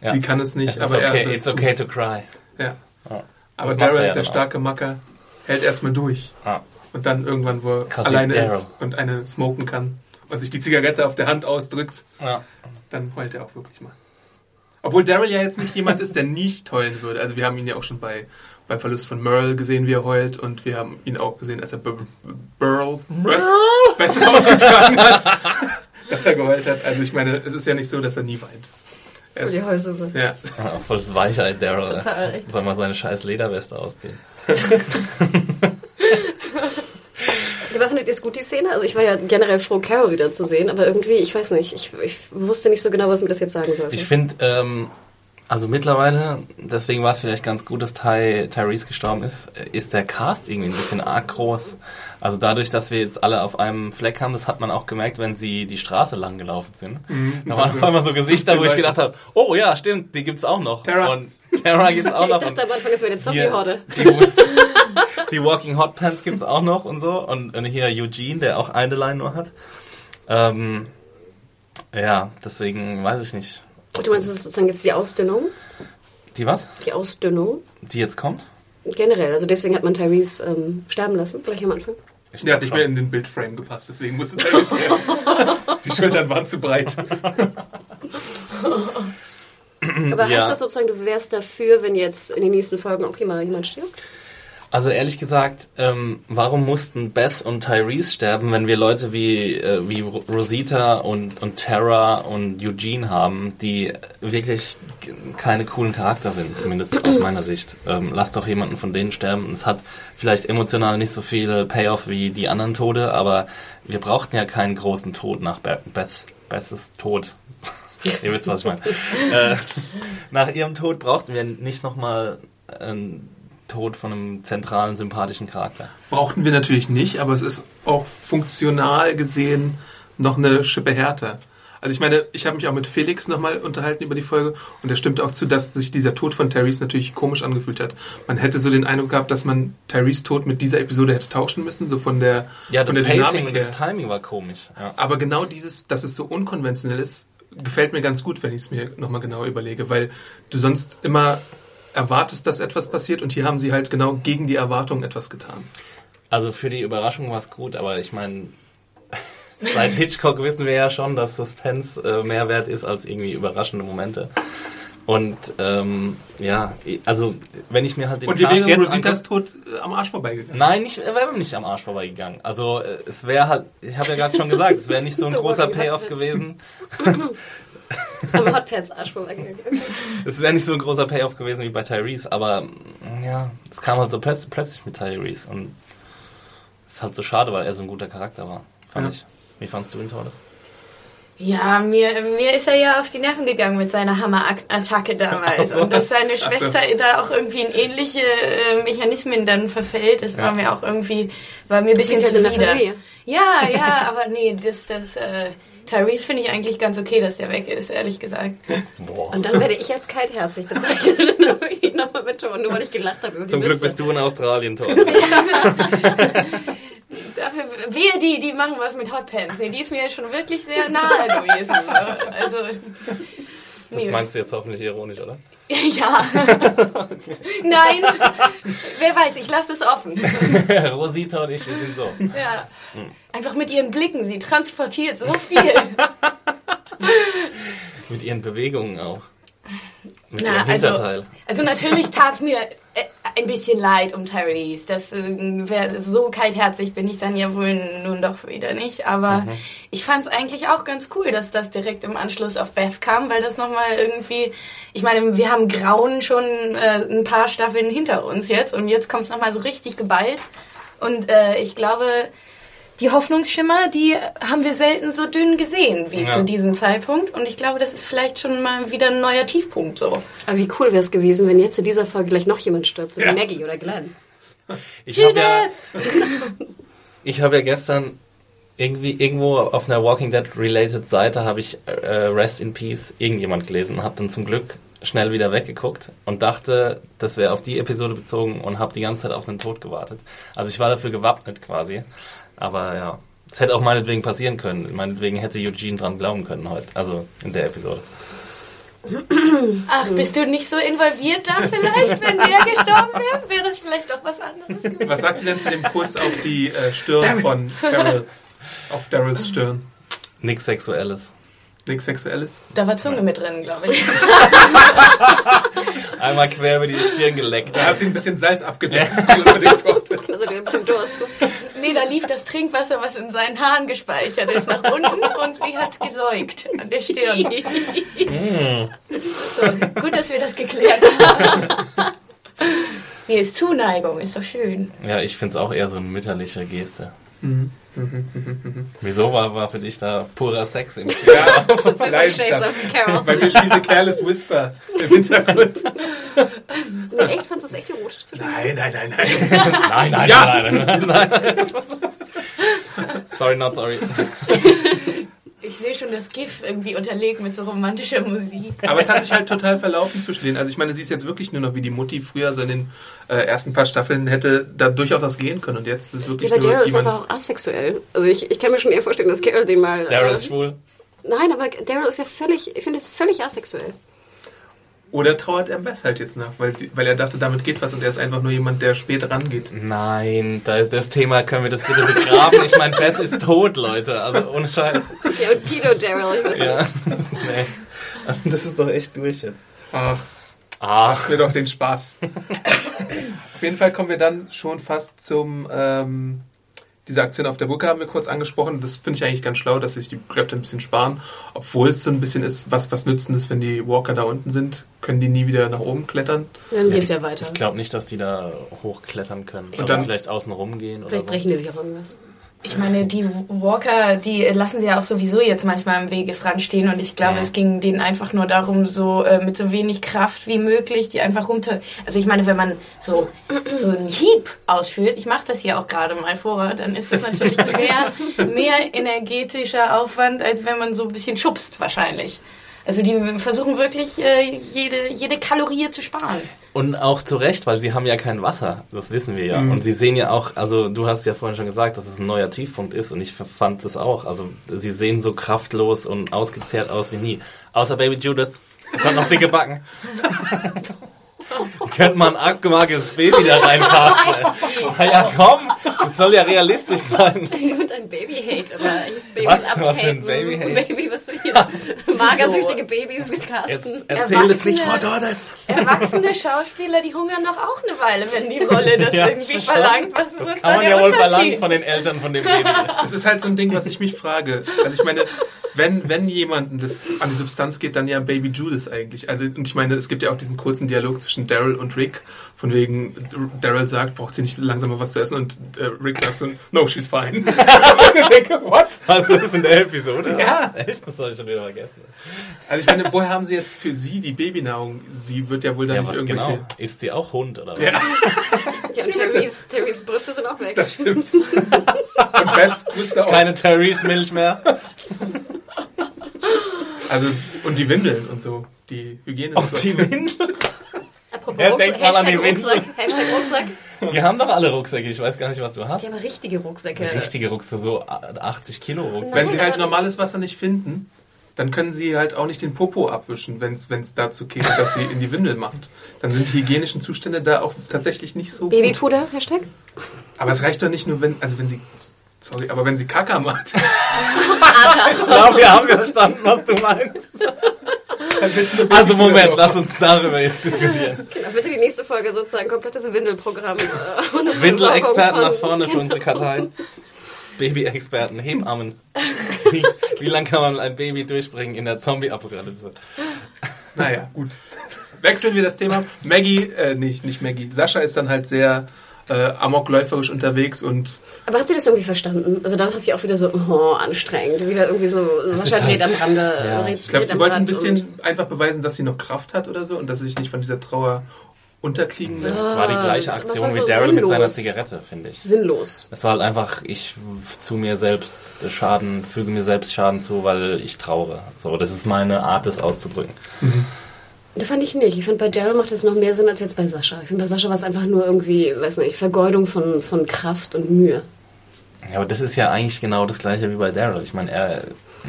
Ja. Sie kann es nicht, Es aber er okay, soll it's es tun. okay to cry. Ja. Ja. Aber er Daryl, ja der auch. starke Macker, hält erstmal durch. Ah. Und dann irgendwann, wo er alleine ist und eine smoken kann und sich die Zigarette auf der Hand ausdrückt, Ja. dann heult er auch wirklich mal. Obwohl Daryl ja jetzt nicht jemand ist, der nicht heulen würde. Also wir haben ihn ja auch schon bei, beim Verlust von Merle gesehen, wie er heult. Und wir haben ihn auch gesehen, als er Bur- Burl Beth, ausgetragen hat, dass er geheult hat. Also ich meine, es ist ja nicht so, dass er nie weint. Er ist, Die Heulsuse. ja. Ah, Voll das Weichheit, Daryl. Total. Soll mal seine scheiß Lederweste ausziehen. Aber findet ihr es gut, die Szene? Also ich war ja generell froh, Carol wieder zu sehen, aber irgendwie, ich weiß nicht, ich, ich wusste nicht so genau, was mir das jetzt sagen sollte. Ich finde, ähm, also mittlerweile, deswegen war es vielleicht ganz gut, dass Ty, Tyrese gestorben ist, ist der Cast irgendwie ein bisschen arg groß. Also dadurch, dass wir jetzt alle auf einem Fleck haben, das hat man auch gemerkt, wenn sie die Straße lang gelaufen sind. Da waren auf einmal so Gesichter, wo ich 15 gedacht habe, oh ja, stimmt, die gibt's auch noch. Terra. Und Terra gibt's auch ich noch. dachte am Anfang, es wäre eine Zombie-Horde. Die, die Walking Hot Pants gibt's auch noch und so. Und, und hier Eugene, der auch eine Line nur hat. Ähm, ja, deswegen weiß ich nicht. Du meinst, das ist sozusagen jetzt die Ausdünnung? Die was? Die Ausdünnung? Die jetzt kommt? Generell, also deswegen hat man Tyrese ähm, sterben lassen, gleich am Anfang. Ich Der hat nicht mehr in den Bildframe gepasst, deswegen musste Daryl sterben. Die Schultern waren zu breit. Aber Ja. heißt das sozusagen, du wärst dafür, wenn jetzt in den nächsten Folgen auch jemand, jemand stirbt? Also ehrlich gesagt, ähm, warum mussten Beth und Tyrese sterben, wenn wir Leute wie, äh, wie Ro- Rosita und, und Tara und Eugene haben, die wirklich keine coolen Charakter sind, zumindest aus meiner Sicht. Ähm, lass doch jemanden von denen sterben. Es hat vielleicht emotional nicht so viel Payoff wie die anderen Tode, aber wir brauchten ja keinen großen Tod nach Be Beth. Beths Tod. Ihr wisst, was ich meine. äh, nach ihrem Tod brauchten wir nicht nochmal einen Tod von einem zentralen, sympathischen Charakter. Brauchten wir natürlich nicht, aber es ist auch funktional gesehen noch eine Schippe härter. Also ich meine, ich habe mich auch mit Felix nochmal unterhalten über die Folge und er stimmte auch zu, dass sich dieser Tod von Tyrese natürlich komisch angefühlt hat. Man hätte so den Eindruck gehabt, dass man Tyrese Tod mit dieser Episode hätte tauschen müssen, so von der, Ja, das von der Pacing und das Timing war komisch. Ja. Aber genau dieses, dass es so unkonventionell ist, gefällt mir ganz gut, wenn ich es mir nochmal genau überlege, weil du sonst immer erwartest, dass etwas passiert und hier haben sie halt genau gegen die Erwartung etwas getan. Also für die Überraschung war es gut, aber ich meine, seit Hitchcock wissen wir ja schon, dass Suspense äh, mehr wert ist als irgendwie überraschende Momente. Und ähm, ja, also wenn ich mir halt den Und die Cast wäre jetzt Rositas anguck- Tod äh, am Arsch vorbeigegangen. Nein, nicht, er wäre nicht am Arsch vorbeigegangen. Also äh, es wäre halt, ich habe ja gerade schon gesagt, es wäre nicht so ein großer Payoff gewesen. Am Hotpants Arsch vorbeigegangen. Es wäre nicht so ein großer Payoff gewesen wie bei Tyrese, aber mm, ja, es kam halt so plötz plötzlich mit Tyrese und es ist halt so schade, weil er so ein guter Charakter war, fand Ja. ich. Wie fandst du ihn, Torres? Ja, mir, mir ist er ja auf die Nerven gegangen mit seiner Hammerattacke damals. So. Und dass seine so. Schwester da auch irgendwie in ähnliche äh, Mechanismen dann verfällt, das war Ja. mir auch irgendwie, war mir ein bisschen zuwider. Ja, ja, aber nee, das, das, äh, Tyrese finde ich eigentlich ganz okay, dass der weg ist, ehrlich gesagt. Boah. Und dann werde ich als kaltherzig bezeichnet. Dann will ich nochmal betonen, nur weil ich gelacht habe. Zum Glück Witze. bist du in Australien, Torres. Dafür, wehe die, die machen was mit Hotpants. Nee, die ist mir schon wirklich sehr nahe gewesen. Also, Das meinst du jetzt hoffentlich ironisch, oder? Ja. Nein. Wer weiß, ich lasse es offen. Rosita und ich, wir sind so. Ja. Einfach mit ihren Blicken. Sie transportiert so viel. Mit ihren Bewegungen auch. Mit Na, ihrem Hinterteil. Also, also natürlich tat es mir ein bisschen leid um Tyrese. Das äh, wär, so kaltherzig bin ich dann ja wohl nun doch wieder nicht. Aber ich fand es eigentlich auch ganz cool, dass das direkt im Anschluss auf Beth kam, weil das nochmal irgendwie. Ich meine, wir haben Grauen schon äh, ein paar Staffeln hinter uns jetzt und jetzt kommt es nochmal so richtig geballt. Und äh, ich glaube, die Hoffnungsschimmer, die haben wir selten so dünn gesehen wie Ja. zu diesem Zeitpunkt. Und ich glaube, das ist vielleicht schon mal wieder ein neuer Tiefpunkt so. Aber wie cool wäre es gewesen, wenn jetzt in dieser Folge gleich noch jemand stirbt, so wie Maggie oder Glenn. Ich habe ja, ich hab ja gestern irgendwie irgendwo auf einer Walking Dead related Seite habe ich äh, Rest in Peace irgendjemand gelesen und habe dann zum Glück schnell wieder weggeguckt und dachte, das wäre auf die Episode bezogen und habe die ganze Zeit auf einen Tod gewartet. Also ich war dafür gewappnet quasi. Aber ja, es hätte auch meinetwegen passieren können. Meinetwegen hätte Eugene dran glauben können heute. Also in der Episode. Ach, bist du nicht so involviert da vielleicht, wenn der gestorben wäre? Wäre das vielleicht doch was anderes gewesen? Was sagt ihr denn zu dem Kuss auf die äh, Stirn von Daryl? Auf Daryls Stirn. Nichts Sexuelles. Nichts Sexuelles? Da war Zunge mit drin, glaube ich. Einmal quer über die Stirn geleckt. Da hat sie ein bisschen Salz abgedeckt. Also ein bisschen Durst. Nee, da lief das Trinkwasser, was in seinen Haaren gespeichert ist, nach unten und sie hat gesäugt an der Stirn. So, gut, dass wir das geklärt haben. Nee, ist Zuneigung, ist doch schön. Ja, ich finde es auch eher so eine mütterliche Geste. Wieso war, war für dich da purer Sex im Spiel? Ja, Shades Leidenschaft. of Carol. Bei mir spielte Careless Whisper im Hintergrund. Nee, echt? Fandest du das echt erotisch zu spielen? Nein, nein, nein, nein. Nein, nein, Ja. nein, nein, nein, nein. Sorry, not sorry. Ich sehe schon das GIF irgendwie unterlegt mit so romantischer Musik. Aber es hat sich halt total verlaufen zwischen denen. Also ich meine, sie ist jetzt wirklich nur noch wie die Mutti früher so in den äh, ersten paar Staffeln hätte da durchaus was gehen können. Und jetzt ist es Ja, wirklich aber nur Daryl ist einfach auch asexuell. Also ich, ich kann mir schon eher vorstellen, dass Carol den mal... Daryl äh, ist schwul. Nein, aber Daryl ist ja völlig, ich finde es völlig asexuell. Oder trauert er Beth halt jetzt nach, weil, sie, weil er dachte, damit geht was und er ist einfach nur jemand, der spät rangeht. Nein, da, das Thema können wir das bitte begraben. Ich meine, Beth ist tot, Leute. Also ohne Scheiß. Ja, und Pedo Daryl, ich weiß nicht. Ja. Nee. Das ist doch echt durch jetzt. Ach, Ach, mir doch den Spaß. auf jeden Fall kommen wir dann schon fast zum... Ähm, diese Aktion auf der Brücke haben wir kurz angesprochen. Das finde ich eigentlich ganz schlau, dass sich die Kräfte ein bisschen sparen. Obwohl es so ein bisschen ist, was, was nützen ist, wenn die Walker da unten sind, können die nie wieder nach oben klettern. Dann geht's ja weiter. ich glaube nicht, dass die da hochklettern können. Und dann- vielleicht außen rumgehen oder Vielleicht so. brechen die sich auf irgendwas. Ich meine, die Walker, die lassen sie ja auch sowieso jetzt manchmal im Wegesrand stehen und ich glaube, Ja. es ging denen einfach nur darum, so äh, mit so wenig Kraft wie möglich, die einfach runter. Also ich meine, wenn man so so einen Hieb ausführt, ich mache das hier auch gerade mal vor, dann ist das natürlich mehr mehr energetischer Aufwand, als wenn man so ein bisschen schubst wahrscheinlich. Also die versuchen wirklich äh, jede jede Kalorie zu sparen. Und auch zu Recht, weil sie haben ja kein Wasser. Das wissen wir ja. Und sie sehen ja auch, also du hast ja vorhin schon gesagt, dass es ein neuer Tiefpunkt ist und ich fand das auch. Also sie sehen so kraftlos und ausgezehrt aus wie nie. Außer Baby Judith. Es hat noch dicke Backen. Könnte man ein abgemarketes Baby da reinpassen. Na ja, komm, es soll ja realistisch sein. Und ein Baby-Hate, aber Babys Was? abhaten. Was für ein Baby-Hate? Baby, was du hier... Magersüchtige Babys mit Casten. erzähl es nicht vor Erwachsene- Tordes. Erwachsene Schauspieler, die hungern doch auch eine Weile, wenn die Rolle das Ja, irgendwie schon. verlangt. Was, was Das ist kann man ja wohl verlangen von den Eltern von dem Baby. Das ist halt so ein Ding, was ich mich frage. Also ich meine, wenn, wenn jemandem das an die Substanz geht, dann ja Baby Judith eigentlich. Also, und ich meine, es gibt ja auch diesen kurzen Dialog zwischen Daryl und Rick, von wegen, Daryl sagt, braucht sie nicht langsam mal was zu essen und äh, Rick sagt so, no, she's fine. und ich denke, what? Hast du das in der Episode? Ja. Echt? Das habe ich schon wieder vergessen. Also ich meine, woher haben sie jetzt für sie die Babynahrung? Sie wird ja wohl dann Ja, nicht was irgendwelche... genau? Ist sie auch Hund oder was? Ja, Ja, und Terrys, Terrys Brüste sind auch weg. das stimmt. Und wusste auch. Keine Therese-Milch mehr? Also, und die Windeln und so. Die Hygiene. Oh, die Windel? Apropos Ja, Rucksack, denk mal an die. Rucksack, Hashtag Rucksack. Wir haben doch alle Rucksäcke. Ich weiß gar nicht, was du hast. Die haben richtige Rucksäcke. Richtige Rucksäcke, so 80 Kilo Rucksäcke. Wenn sie halt normales Wasser nicht finden, dann können sie halt auch nicht den Popo abwischen, wenn es dazu käme, dass sie in die Windel macht. Dann sind die hygienischen Zustände da auch tatsächlich nicht so gut. Babypuder, Hashtag? Aber es reicht doch nicht nur, wenn, also wenn sie, sorry, aber wenn sie Kaka macht, Ich glaube, wir haben verstanden, was du meinst. Also Moment, lass uns darüber jetzt diskutieren. Genau, bitte die nächste Folge sozusagen komplettes Windelprogramm. äh, Windelexperten nach vorne für unsere Kartei. Baby-Experten, Hebammen. Wie, wie lange kann man ein Baby durchbringen in der Zombie-Apokalypse? Naja, gut. Wechseln wir das Thema. Maggie, äh, nicht, nicht Maggie. Sascha ist dann halt sehr äh, amokläuferisch unterwegs und Aber habt ihr das irgendwie verstanden? Also dann hat sie auch wieder so, oh, anstrengend. Wieder irgendwie so, Sascha ist dreht halt- am Rande. Ja. ich glaube, sie wollte ein bisschen einfach beweisen, dass sie noch Kraft hat oder so und dass sie sich nicht von dieser Trauer unterkriegen lässt. Das war die gleiche Ah, Aktion wie so Daryl mit seiner sinnlos. Zigarette, finde ich. Sinnlos. Es war halt einfach, ich zu mir selbst Schaden, füge mir selbst Schaden zu, weil ich trauere. So, das ist meine Art, das auszudrücken. Da fand ich nicht. Ich fand bei Daryl macht es noch mehr Sinn als jetzt bei Sascha. Ich finde bei Sascha war es einfach nur irgendwie, weiß nicht, Vergeudung von, von Kraft und Mühe. Ja, aber das ist ja eigentlich genau das gleiche wie bei Daryl. Ich meine, er,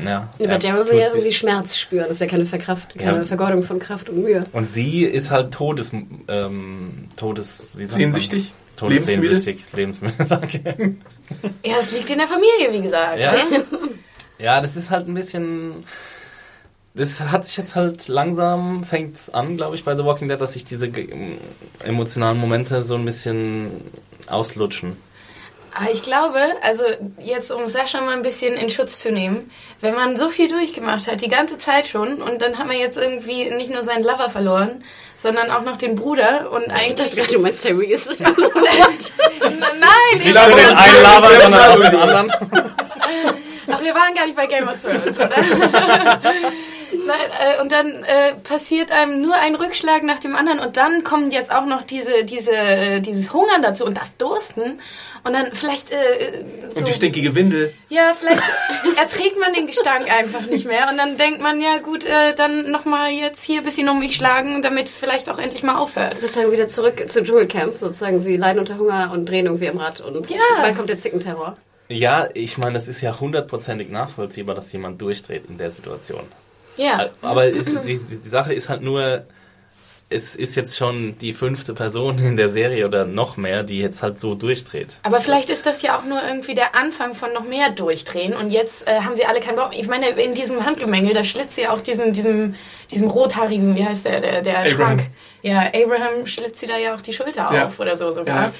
ja. Ja, bei Daryl will ja irgendwie Schmerz spüren. Das ist ja keine, Verkraft, keine Ja. Vergeudung von Kraft und Mühe. Und sie ist halt Todes, ähm, Todes, wie sagt man? Sehnsüchtig? Todessehnsüchtig, lebensmüde, danke. Ja, es liegt in der Familie, wie gesagt. Ja. ja, das ist halt ein bisschen. Das hat sich jetzt halt langsam, fängt an, glaube ich, bei The Walking Dead, dass sich diese ge- emotionalen Momente so ein bisschen auslutschen. Aber ich glaube, also jetzt um Sascha mal ein bisschen in Schutz zu nehmen, wenn man so viel durchgemacht hat, die ganze Zeit schon, und dann hat man jetzt irgendwie nicht nur seinen Lover verloren, sondern auch noch den Bruder und Ich eigentlich... dachte, du meinst Therese. Nein, ich Nicht für den einen Lava, sondern auch den anderen. Ach, wir waren gar nicht bei Game of Thrones, oder? Nein, äh, und dann äh, passiert einem nur ein Rückschlag nach dem anderen und dann kommen jetzt auch noch diese, diese, äh, dieses Hungern dazu und das Dursten und dann vielleicht äh, so, Und die stinkige Windel. ja, vielleicht erträgt man den Gestank einfach nicht mehr und dann denkt man, ja gut, äh, dann nochmal jetzt hier ein bisschen um mich schlagen, damit es vielleicht auch endlich mal aufhört. sozusagen wieder zurück zu Dschungelcamp. Sozusagen, sie leiden unter Hunger und drehen irgendwie am Rad. Und Ja. bald kommt der Zickenterror. Ja, ich meine, es ist ja hundertprozentig nachvollziehbar, dass jemand durchdreht in der Situation. Ja. Aber es, die, die Sache ist halt nur, es ist jetzt schon die fünfte Person in der Serie oder noch mehr, die jetzt halt so durchdreht. Aber vielleicht ist das ja auch nur irgendwie der Anfang von noch mehr Durchdrehen und jetzt äh, haben sie alle keinen Bock. Ich meine, in diesem Handgemengel, da schlitzt sie auch diesem, diesem, diesem rothaarigen, wie heißt der, der, der Abraham. Schrank. Ja, Abraham schlitzt sie da ja auch die Schulter Ja. auf oder so sogar. Ja.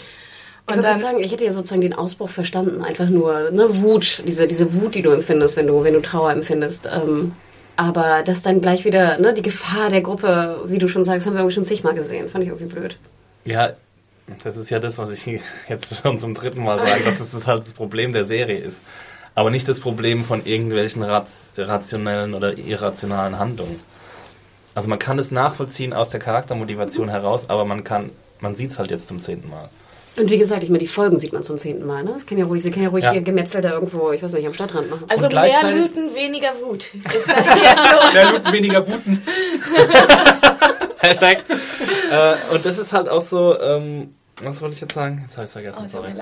Ich Und würde dann, sagen, ich hätte ja sozusagen den Ausbruch verstanden. Einfach nur, ne, Wut, diese, diese Wut, die du empfindest, wenn du, wenn du Trauer empfindest. Ähm, aber das dann gleich wieder, ne, die Gefahr der Gruppe, wie du schon sagst, haben wir irgendwie schon zigmal gesehen. Fand ich irgendwie blöd. Ja, das ist ja das, was ich jetzt schon zum dritten Mal sage, dass es das halt das Problem der Serie ist. Aber nicht das Problem von irgendwelchen rationellen oder irrationalen Handlungen. Also man kann es nachvollziehen aus der Charaktermotivation heraus, aber man kann, man sieht es halt jetzt zum zehnten Mal. Und wie gesagt, ich meine, die Folgen sieht man zum zehnten Mal. Ne? Das kann ja ruhig, sie kann ja ruhig Ja. ihr Gemetzel da irgendwo, ich weiß nicht, am Stadtrand machen. also und mehr Lüten, weniger Wut. Ist das jetzt so? Mehr Lüten, weniger Wuten. Hashtag. äh, und das ist halt auch so, ähm, was wollte ich jetzt sagen? Jetzt habe ich vergessen, Oh, sorry.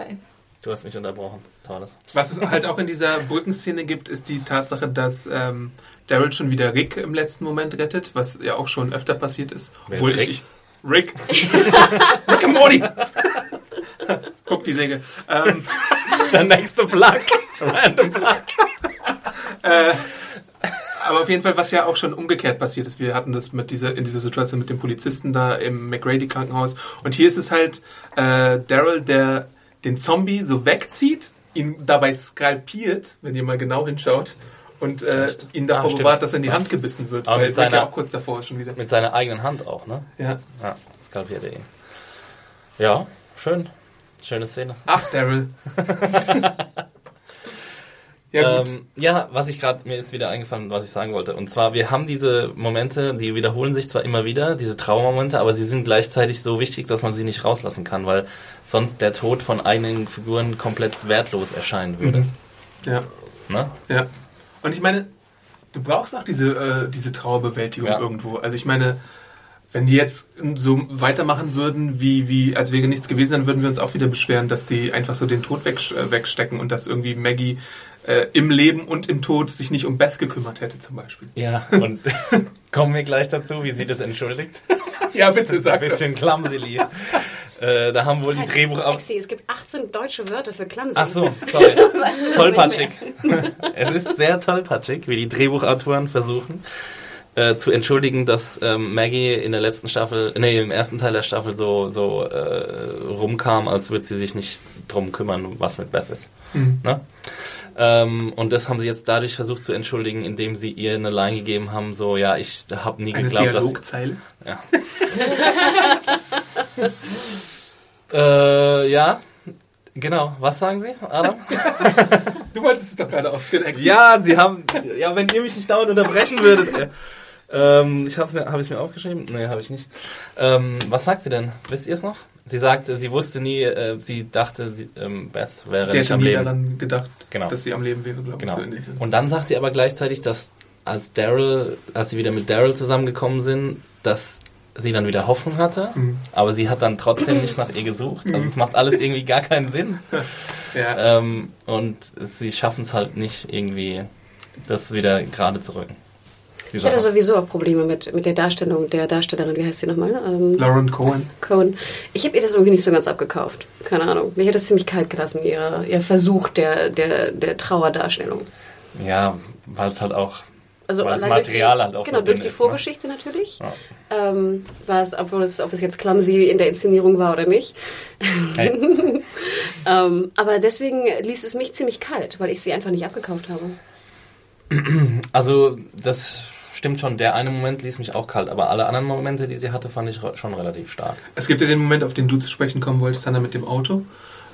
Du hast mich unterbrochen. Tolles. Was es halt auch in dieser Brückenszene gibt, ist die Tatsache, dass ähm, Daryl schon wieder Rick im letzten Moment rettet, was ja auch schon öfter passiert ist. Wer Obwohl ist ich, Rick? ich Rick. Rick and Morty. Guck die Säge. Ähm, Der nächste Plug. Random Plug. aber auf jeden Fall, was ja auch schon umgekehrt passiert ist. Wir hatten das mit dieser, in dieser Situation mit dem Polizisten da im McGrady-Krankenhaus. Und hier ist es halt äh, Daryl, der den Zombie so wegzieht, ihn dabei skalpiert, wenn ihr mal genau hinschaut, und äh, ihn davor Ah, bewahrt, dass er in die Hand gebissen wird. Aber weil mit Rick ja seiner- auch kurz davor schon wieder. Mit seiner eigenen Hand auch, ne? Ja. Ja, skalpiert er ihn. Ja, schön. Schöne Szene. Ach, Daryl. ja. Ähm, ja, was ich gerade, mir ist wieder eingefallen, was ich sagen wollte. Und zwar, wir haben diese Momente, die wiederholen sich zwar immer wieder, diese Trauermomente, aber sie sind gleichzeitig so wichtig, dass man sie nicht rauslassen kann, weil sonst der Tod von einigen Figuren komplett wertlos erscheinen würde. ja, Ne? ja. Und ich meine, du brauchst auch diese, äh, diese Trauerbewältigung Ja. irgendwo. Also ich meine, wenn die jetzt so weitermachen würden, wie, wie als wäre nichts gewesen, dann würden wir uns auch wieder beschweren, dass die einfach so den Tod weg, äh, wegstecken und dass irgendwie Maggie äh, im Leben und im Tod sich nicht um Beth gekümmert hätte zum Beispiel. Ja, und kommen wir gleich dazu, wie sie das entschuldigt. Ja, bitte Ein sag bisschen clumsily. Äh, da haben wohl die Drehbuchautoren... Exi, es gibt 18 deutsche Wörter für clumsy. Ach so, sorry. tollpatschig. es ist sehr tollpatschig, wie die Drehbuchautoren versuchen äh, zu entschuldigen, dass ähm, Maggie in der letzten Staffel, nee, im ersten Teil der Staffel so so äh, rumkam, als würde sie sich nicht drum kümmern, was mit Beth ist. Mhm. Ne? Ähm, und das haben sie jetzt dadurch versucht zu entschuldigen, indem sie ihr eine Line gegeben haben, so, ja, ich habe nie Eine geglaubt, dass... Dialogzeile. Ja. äh, ja, genau. Was sagen Sie, Adam? Du wolltest es doch gerade ausführen, Exi. Ja, sie haben. Ja, wenn ihr mich nicht dauernd unterbrechen würdet. Äh, ähm, ich habe mir, hab ich mir aufgeschrieben? Nee, habe ich nicht. Ähm, was sagt sie denn? Wisst ihr es noch? Sie sagte, sie wusste nie, äh, sie dachte, sie, ähm, Beth wäre Sie nicht hätte am nie Leben. daran gedacht, Genau. dass sie am Leben wäre, glaube ich. Genau. So dem Sinne. Und dann sagt sie aber gleichzeitig, dass als Daryl, als sie wieder mit Daryl zusamgemgekommen sind, dass sie dann wieder Hoffnung hatte, Mhm. aber sie hat dann trotzdem nicht nach ihr gesucht. Also es macht alles irgendwie gar keinen Sinn. ja. Ähm, und sie schaffen es halt nicht irgendwie, das wieder gerade zu rücken. Ich hatte sowieso auch Probleme mit, mit der Darstellung der Darstellerin, wie heißt sie nochmal? Ähm, Lauren Cohen. Cohen. Ich habe ihr das irgendwie nicht so ganz abgekauft. Keine Ahnung. Mich hat das ziemlich kalt gelassen, ihr, ihr Versuch der, der, der Trauerdarstellung. ja, weil es halt auch, Also weil das allein durch Material die, halt auch Genau, so durch die ist, Vorgeschichte natürlich. Ja. Ähm, war es, obwohl es, ob es jetzt clumsy in der Inszenierung war oder nicht. Hey. Ähm, aber deswegen ließ es mich ziemlich kalt, weil ich sie einfach nicht abgekauft habe. Also das stimmt schon, der eine Moment ließ mich auch kalt, aber alle anderen Momente, die sie hatte, fand ich schon relativ stark. Es gibt ja den Moment, auf den du zu sprechen kommen wolltest, Hannah, mit dem Auto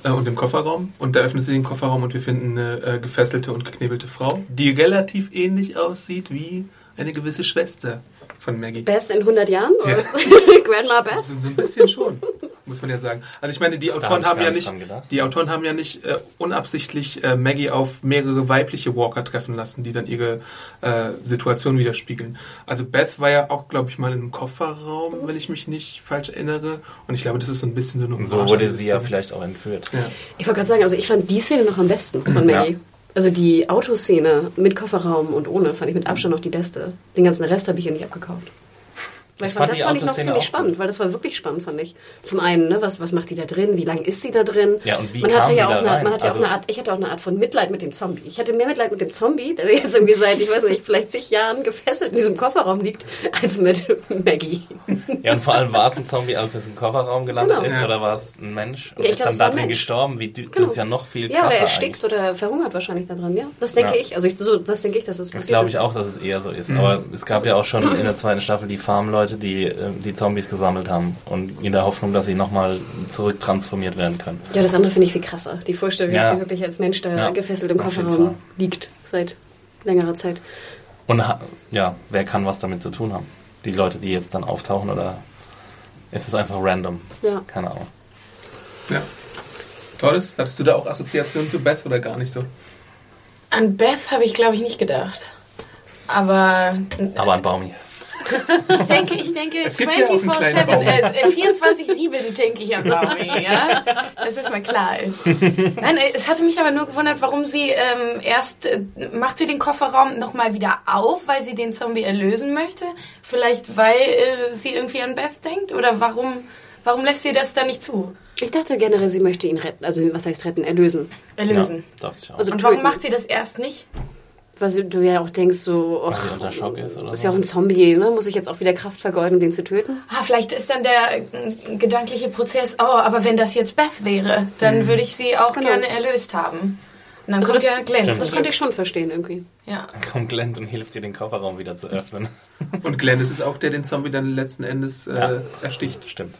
äh, und dem Kofferraum. Und da öffnet sie den Kofferraum und wir finden eine äh, gefesselte und geknebelte Frau, die relativ ähnlich aussieht wie eine gewisse Schwester von Maggie. Beth in 100 Jahren? Oder Ja. Grandma Beth? So, so ein bisschen schon, muss man ja sagen. Also ich meine, die hab Autoren ich haben ja nicht die Autoren haben ja nicht äh, unabsichtlich äh, Maggie auf mehrere weibliche Walker treffen lassen, die dann ihre äh, Situation widerspiegeln. Also Beth war ja auch, glaube ich, mal in einem Kofferraum, wenn ich mich nicht falsch erinnere. Und ich glaube, das ist so ein bisschen so eine Und so wurde sie ja vielleicht auch entführt. Ja. Ich wollte gerade sagen, also ich fand die Szene noch am besten von Ja. Maggie. Also die Autoszene mit Kofferraum und ohne fand ich mit Abstand noch die beste. Den ganzen Rest habe ich ihr nicht abgekauft. Weil fand, das fand ich noch ziemlich spannend, gut. weil das war wirklich spannend, fand ich. Zum einen, ne, was, was macht die da drin? Wie lange ist sie da drin? Ja, und wie man kam hatte sie ja auch da eine? Man hatte ja Also- auch eine Art, ich hatte auch eine Art von Mitleid mit dem Zombie. Ich hatte mehr Mitleid mit dem Zombie, der jetzt irgendwie seit, ich weiß nicht, vielleicht zig Jahren gefesselt in diesem Kofferraum liegt, als mit Maggie. Ja, und vor allem war es ein Zombie, als es im Kofferraum gelandet Genau. ist, Ja. oder war es ein Mensch und Ja, ich ist glaub, dann da drin Mensch. gestorben? Wie, Genau. Das ist ja noch viel Ja, krasser oder erstickt eigentlich. oder verhungert wahrscheinlich daran, ja. Das denke Ja. ich. Also ich, so, das denke ich, dass es Das passiert glaube ist. ich auch, dass es eher so ist. Aber es gab ja auch schon in der zweiten Staffel die Farmleute, die äh, die Zombies gesammelt haben und in der Hoffnung, dass sie nochmal zurücktransformiert werden können. Ja, das andere finde ich viel krasser. Die Vorstellung, Ja. dass sie wirklich als Mensch da Ja, gefesselt im Kofferraum liegt seit längerer Zeit. Und ha- ja, wer kann was damit zu tun haben? Die Leute, die jetzt dann auftauchen oder ist es einfach random? Ja. Keine Ahnung. ja. Tolles, hattest du da auch Assoziationen zu Beth oder gar nicht so? An Beth habe ich, glaube ich, nicht gedacht. Aber Aber an Baumi. Ich denke, ich denke Es gibt ja auch einen kleinen 24-7, Baum. äh, 24-7 denke ich an Baumi, ja? Dass es mal klar ist. Nein, äh, es hatte mich aber nur gewundert, warum sie ähm, erst, äh, macht sie den Kofferraum nochmal wieder auf, weil sie den Zombie erlösen möchte? Vielleicht, weil äh, sie irgendwie an Beth denkt? Oder warum, warum lässt sie das dann nicht zu? Ich dachte generell, sie möchte ihn retten. Also, was heißt retten? Erlösen. Erlösen. Ja, dachte ich auch. Also- Und warum macht sie das erst nicht? Weil du ja auch denkst, so, och, unter Schock ist oder ist so. ja auch ein Zombie, ne? Muss ich jetzt auch wieder Kraft vergeuden, um den zu töten? Ah, vielleicht ist dann der äh, gedankliche Prozess, oh, aber wenn das jetzt Beth wäre, dann würde ich sie auch Genau. gerne erlöst haben. Und dann Also kommt das- ja Glenn Stimmt. Das konnte ich schon verstehen irgendwie. Ja. Dann kommt Glenn und hilft dir, den Kofferraum wieder zu öffnen. Und Glenn, das ist auch der, den Zombie dann letzten Endes äh, Ja. ersticht. Stimmt.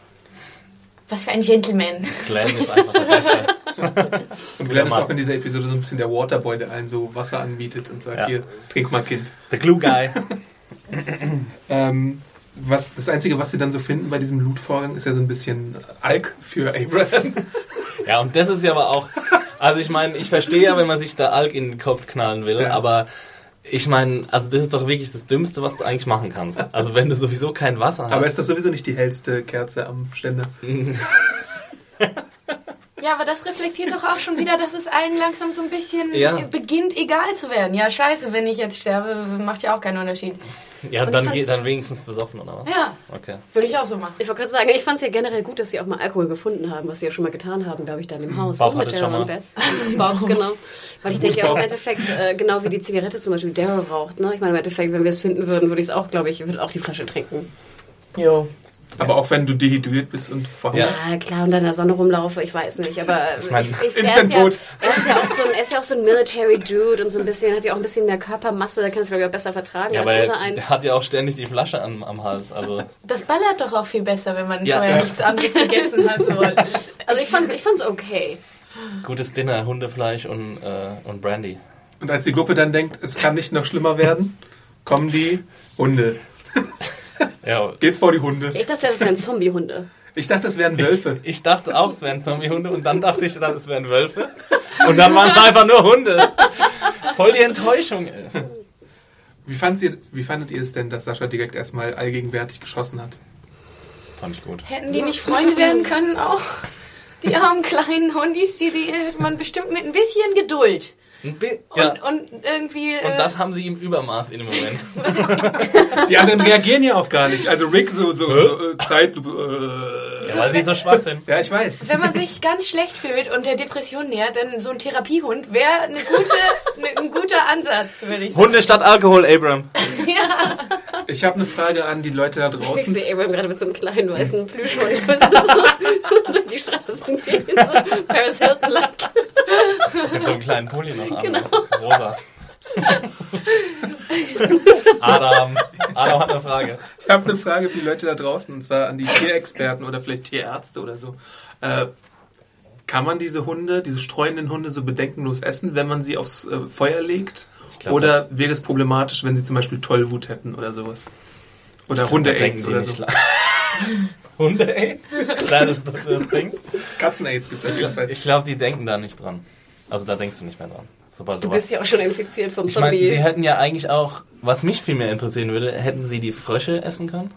Was für ein Gentleman. Glenn ist einfach der Beste. Und Glenn ist auch in dieser Episode so ein bisschen der Waterboy, der allen so Wasser anbietet und sagt, Ja. hier, trink mal Kind. The Glue Guy. Ähm, was, das Einzige, was sie dann so finden bei diesem Loot-Vorgang, ist ja so ein bisschen Alk für Abraham. Ja, und das ist ja aber auch. Also ich meine, ich verstehe ja, wenn man sich da Alk in den Kopf knallen will, Ja. aber ich meine, also das ist doch wirklich das Dümmste, was du eigentlich machen kannst. Also wenn du sowieso kein Wasser hast. Aber ist doch sowieso nicht die hellste Kerze am Ständer. Ja, aber das reflektiert doch auch schon wieder, dass es allen langsam so ein bisschen Ja. beginnt, egal zu werden. Ja, scheiße, wenn ich jetzt sterbe, macht ja auch keinen Unterschied. Ja, Und dann, dann wenigstens besoffen, oder was? Ja, Okay. würde ich auch so machen. Ich wollte gerade sagen, ich fand es ja generell gut, dass sie auch mal Alkohol gefunden haben, was sie ja schon mal getan haben, glaube ich, da in dem Haus. Bob ne, hat es schon Daryl und mal. Bob, genau. Weil ich denke ja auch im Endeffekt, äh, genau wie die Zigarette zum Beispiel Daryl raucht. Ne? Ich meine, im Endeffekt, wenn wir es finden würden, würde ich es auch, glaube ich, würde auch die Flasche trinken. Jo. Aber auch wenn du dehydriert bist und verhungerst. Ja, klar, und dann in der Sonne rumlaufe, ich weiß nicht. Aber ich mein, er, ist Instant ja, tot. er, ist ja auch so ein, er ist ja auch so ein Military Dude und so ein bisschen, hat ja auch ein bisschen mehr Körpermasse, da kannst du, glaube ich, auch besser vertragen Ja, als aber unser er, eins. er hat ja auch ständig die Flasche am, am Hals. Also, Das ballert doch auch viel besser, wenn man Ja. vorher nichts anderes gegessen hat. So. Also ich fand's, ich fand's okay. gutes Dinner, Hundefleisch und, äh, und Brandy. Und als die Gruppe dann denkt, es kann nicht noch schlimmer werden, kommen die Hunde. Ja, Geht's vor die Hunde. Ich dachte, das wären Zombiehunde. Ich dachte, das wären Wölfe. ich dachte auch, es wären Zombiehunde und dann dachte ich, dann, es wären Wölfe. Und dann waren es einfach nur Hunde. Voll die Enttäuschung. ey. Wie, fandet ihr, wie fandet ihr es denn, dass Sascha direkt erstmal allgegenwärtig geschossen hat? Fand ich gut. Hätten die nicht Freunde werden können auch? Die armen kleinen Hundis, die, die hätte man bestimmt mit ein bisschen Geduld. Bi- Und, ja. und irgendwie. Und äh, das haben sie im Übermaß in dem Moment. Die anderen reagieren ja auch gar nicht. Also Rick so, so, so äh, Zeitlupe. Äh. Ja, weil sie so schwach sind. Ja, ich weiß. wenn man sich ganz schlecht fühlt und der Depression nähert, dann so ein Therapiehund wäre eine gute, ne, ein guter Ansatz, würde ich sagen. Hunde statt Alkohol, Abram. Ja. Ich habe eine Frage an die Leute da Ich draußen. sehe Abraham gerade mit so einem kleinen weißen Plüschhund so durch die Straßen gehen. So Paris Hilton like. Mit so einem kleinen Pulli noch Genau. Rosa. Adam. Adam hat eine Frage. Ich habe eine Frage für die Leute da draußen, und zwar an die Tierexperten oder vielleicht Tierärzte oder so. Äh, kann man diese Hunde, diese streuenden Hunde so bedenkenlos essen, wenn man sie aufs äh, Feuer legt? glaub, oder wäre es problematisch, wenn sie zum Beispiel Tollwut hätten oder sowas? Oder Hunde-Aids oder so. Hunde-Aids? Kleines das Ding. Katzen-Aids gibt es auf jeden Fall. Ich glaube, die denken da nicht dran. Also da denkst du nicht mehr dran. Sobald Du sowas- bist ja auch schon infiziert vom Ich Zombie. sie hätten ja eigentlich auch, was mich viel mehr interessieren würde, hätten sie die Frösche essen können?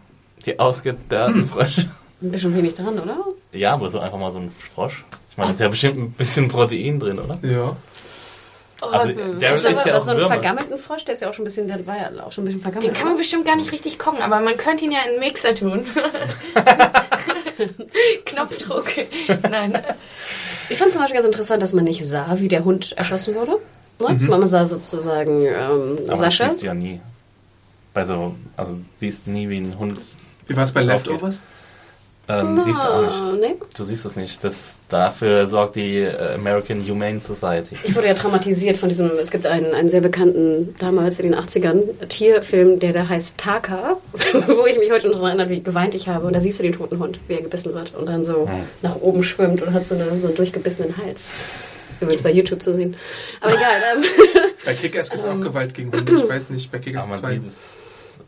Die ausgedörrten Frösche? ein bisschen wenig dran, oder? Ja, aber so einfach mal so ein Frosch. Ich meine, da ist ja bestimmt ein bisschen Protein drin, oder? Ja. Also, der Das ist ist ja auch so einen Würmer. vergammelten Frosch, der ist ja auch schon ein bisschen, der war ja auch schon ein bisschen vergammelt. Den kann man bestimmt gar nicht richtig kochen, aber man könnte ihn ja in einen Mixer tun. Knopfdruck. Nein. Ich fand zum Beispiel ganz interessant, dass man nicht sah, wie der Hund erschossen wurde. Ne? Man sah sozusagen ähm, Aber das Sascha. siehst du ja nie. Bei so, also siehst nie, wie ein Hund, Wie war es bei Drauf Leftovers? Ähm, siehst du auch nicht. Nee. Du siehst es nicht. Das, dafür sorgt die äh, American Humane Society. Ich wurde ja traumatisiert von diesem, es gibt einen, einen sehr bekannten, damals in den 80ern, Tierfilm, der da heißt Taka, wo ich mich heute noch daran erinnere, wie geweint ich habe. Und da siehst du den toten Hund, wie er gebissen wird und dann so Hm. nach oben schwimmt und hat so, eine, so einen durchgebissenen Hals. Übrigens bei YouTube zu sehen. Aber egal, ähm, Bei Kickers gibt es auch Gewalt gegen Hunde. Ich weiß nicht, bei Kickers Aber man 2.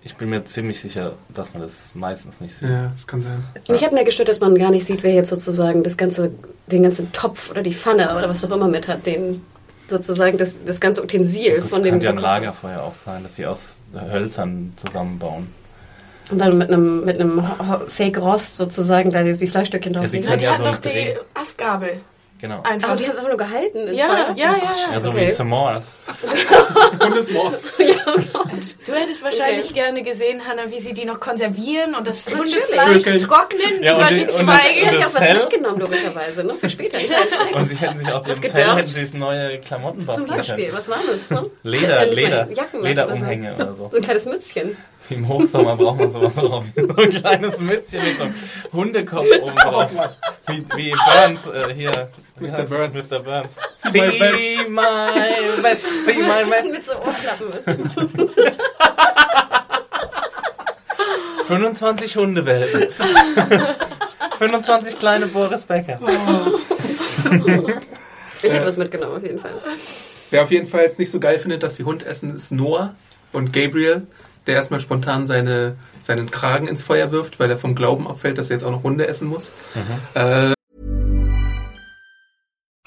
ich bin mir ziemlich sicher, dass man das meistens nicht sieht. Ja, das kann sein. mich hat mir gestört, dass man gar nicht sieht, wer jetzt sozusagen das ganze, den ganzen Topf oder die Pfanne oder was auch immer mit hat, den sozusagen das, das ganze Utensil Das von dem könnte ja ein Lagerfeuer auch sein, dass sie aus Hölzern zusammenbauen. Und dann mit einem, mit einem Fake-Rost sozusagen da die, die Fleischstückchen drauf Ja, sie. Na, können die ja hat so noch die Dreh- Astgabel. Genau. Einfach. Aber die haben es einfach nur gehalten. ja, ja, ja, Ja, ja. so okay. wie S'mores. Hundesmords. Du hättest wahrscheinlich Okay. gerne gesehen, Hanna, wie sie die noch konservieren und das. Hundefleisch trocknen Ja, über und die, die- und Du Zweige. hast ja das auch was Fell? mitgenommen, logischerweise, ne? Für später. Und sie hätten sich aus Das ihrem Fell hätten sie sich neue Klamotten Zum basteln Beispiel, können. was war das? Ne? Leder, Äh, Leder, Jacken oder Lederumhänge oder so. So ein kleines Mützchen. Im Hochsommer braucht man sowas drauf. So ein kleines Mützchen mit so einem Hundekopf oben drauf. Wie, wie Burns äh, hier. Mr. Burns. Mr. Burns. See my best. See my best. See my best. Mit so Ohrklappen. müssen. 25 Hundewelpen. 25 kleine Boris Becker. Ich hätte was mitgenommen, auf jeden Fall. Wer auf jeden Fall es nicht so geil findet, dass sie Hund essen, ist Noah und Gabriel, der erstmal spontan seine, seinen Kragen ins Feuer wirft, weil er vom Glauben abfällt, dass er jetzt auch noch Hunde essen muss. Äh,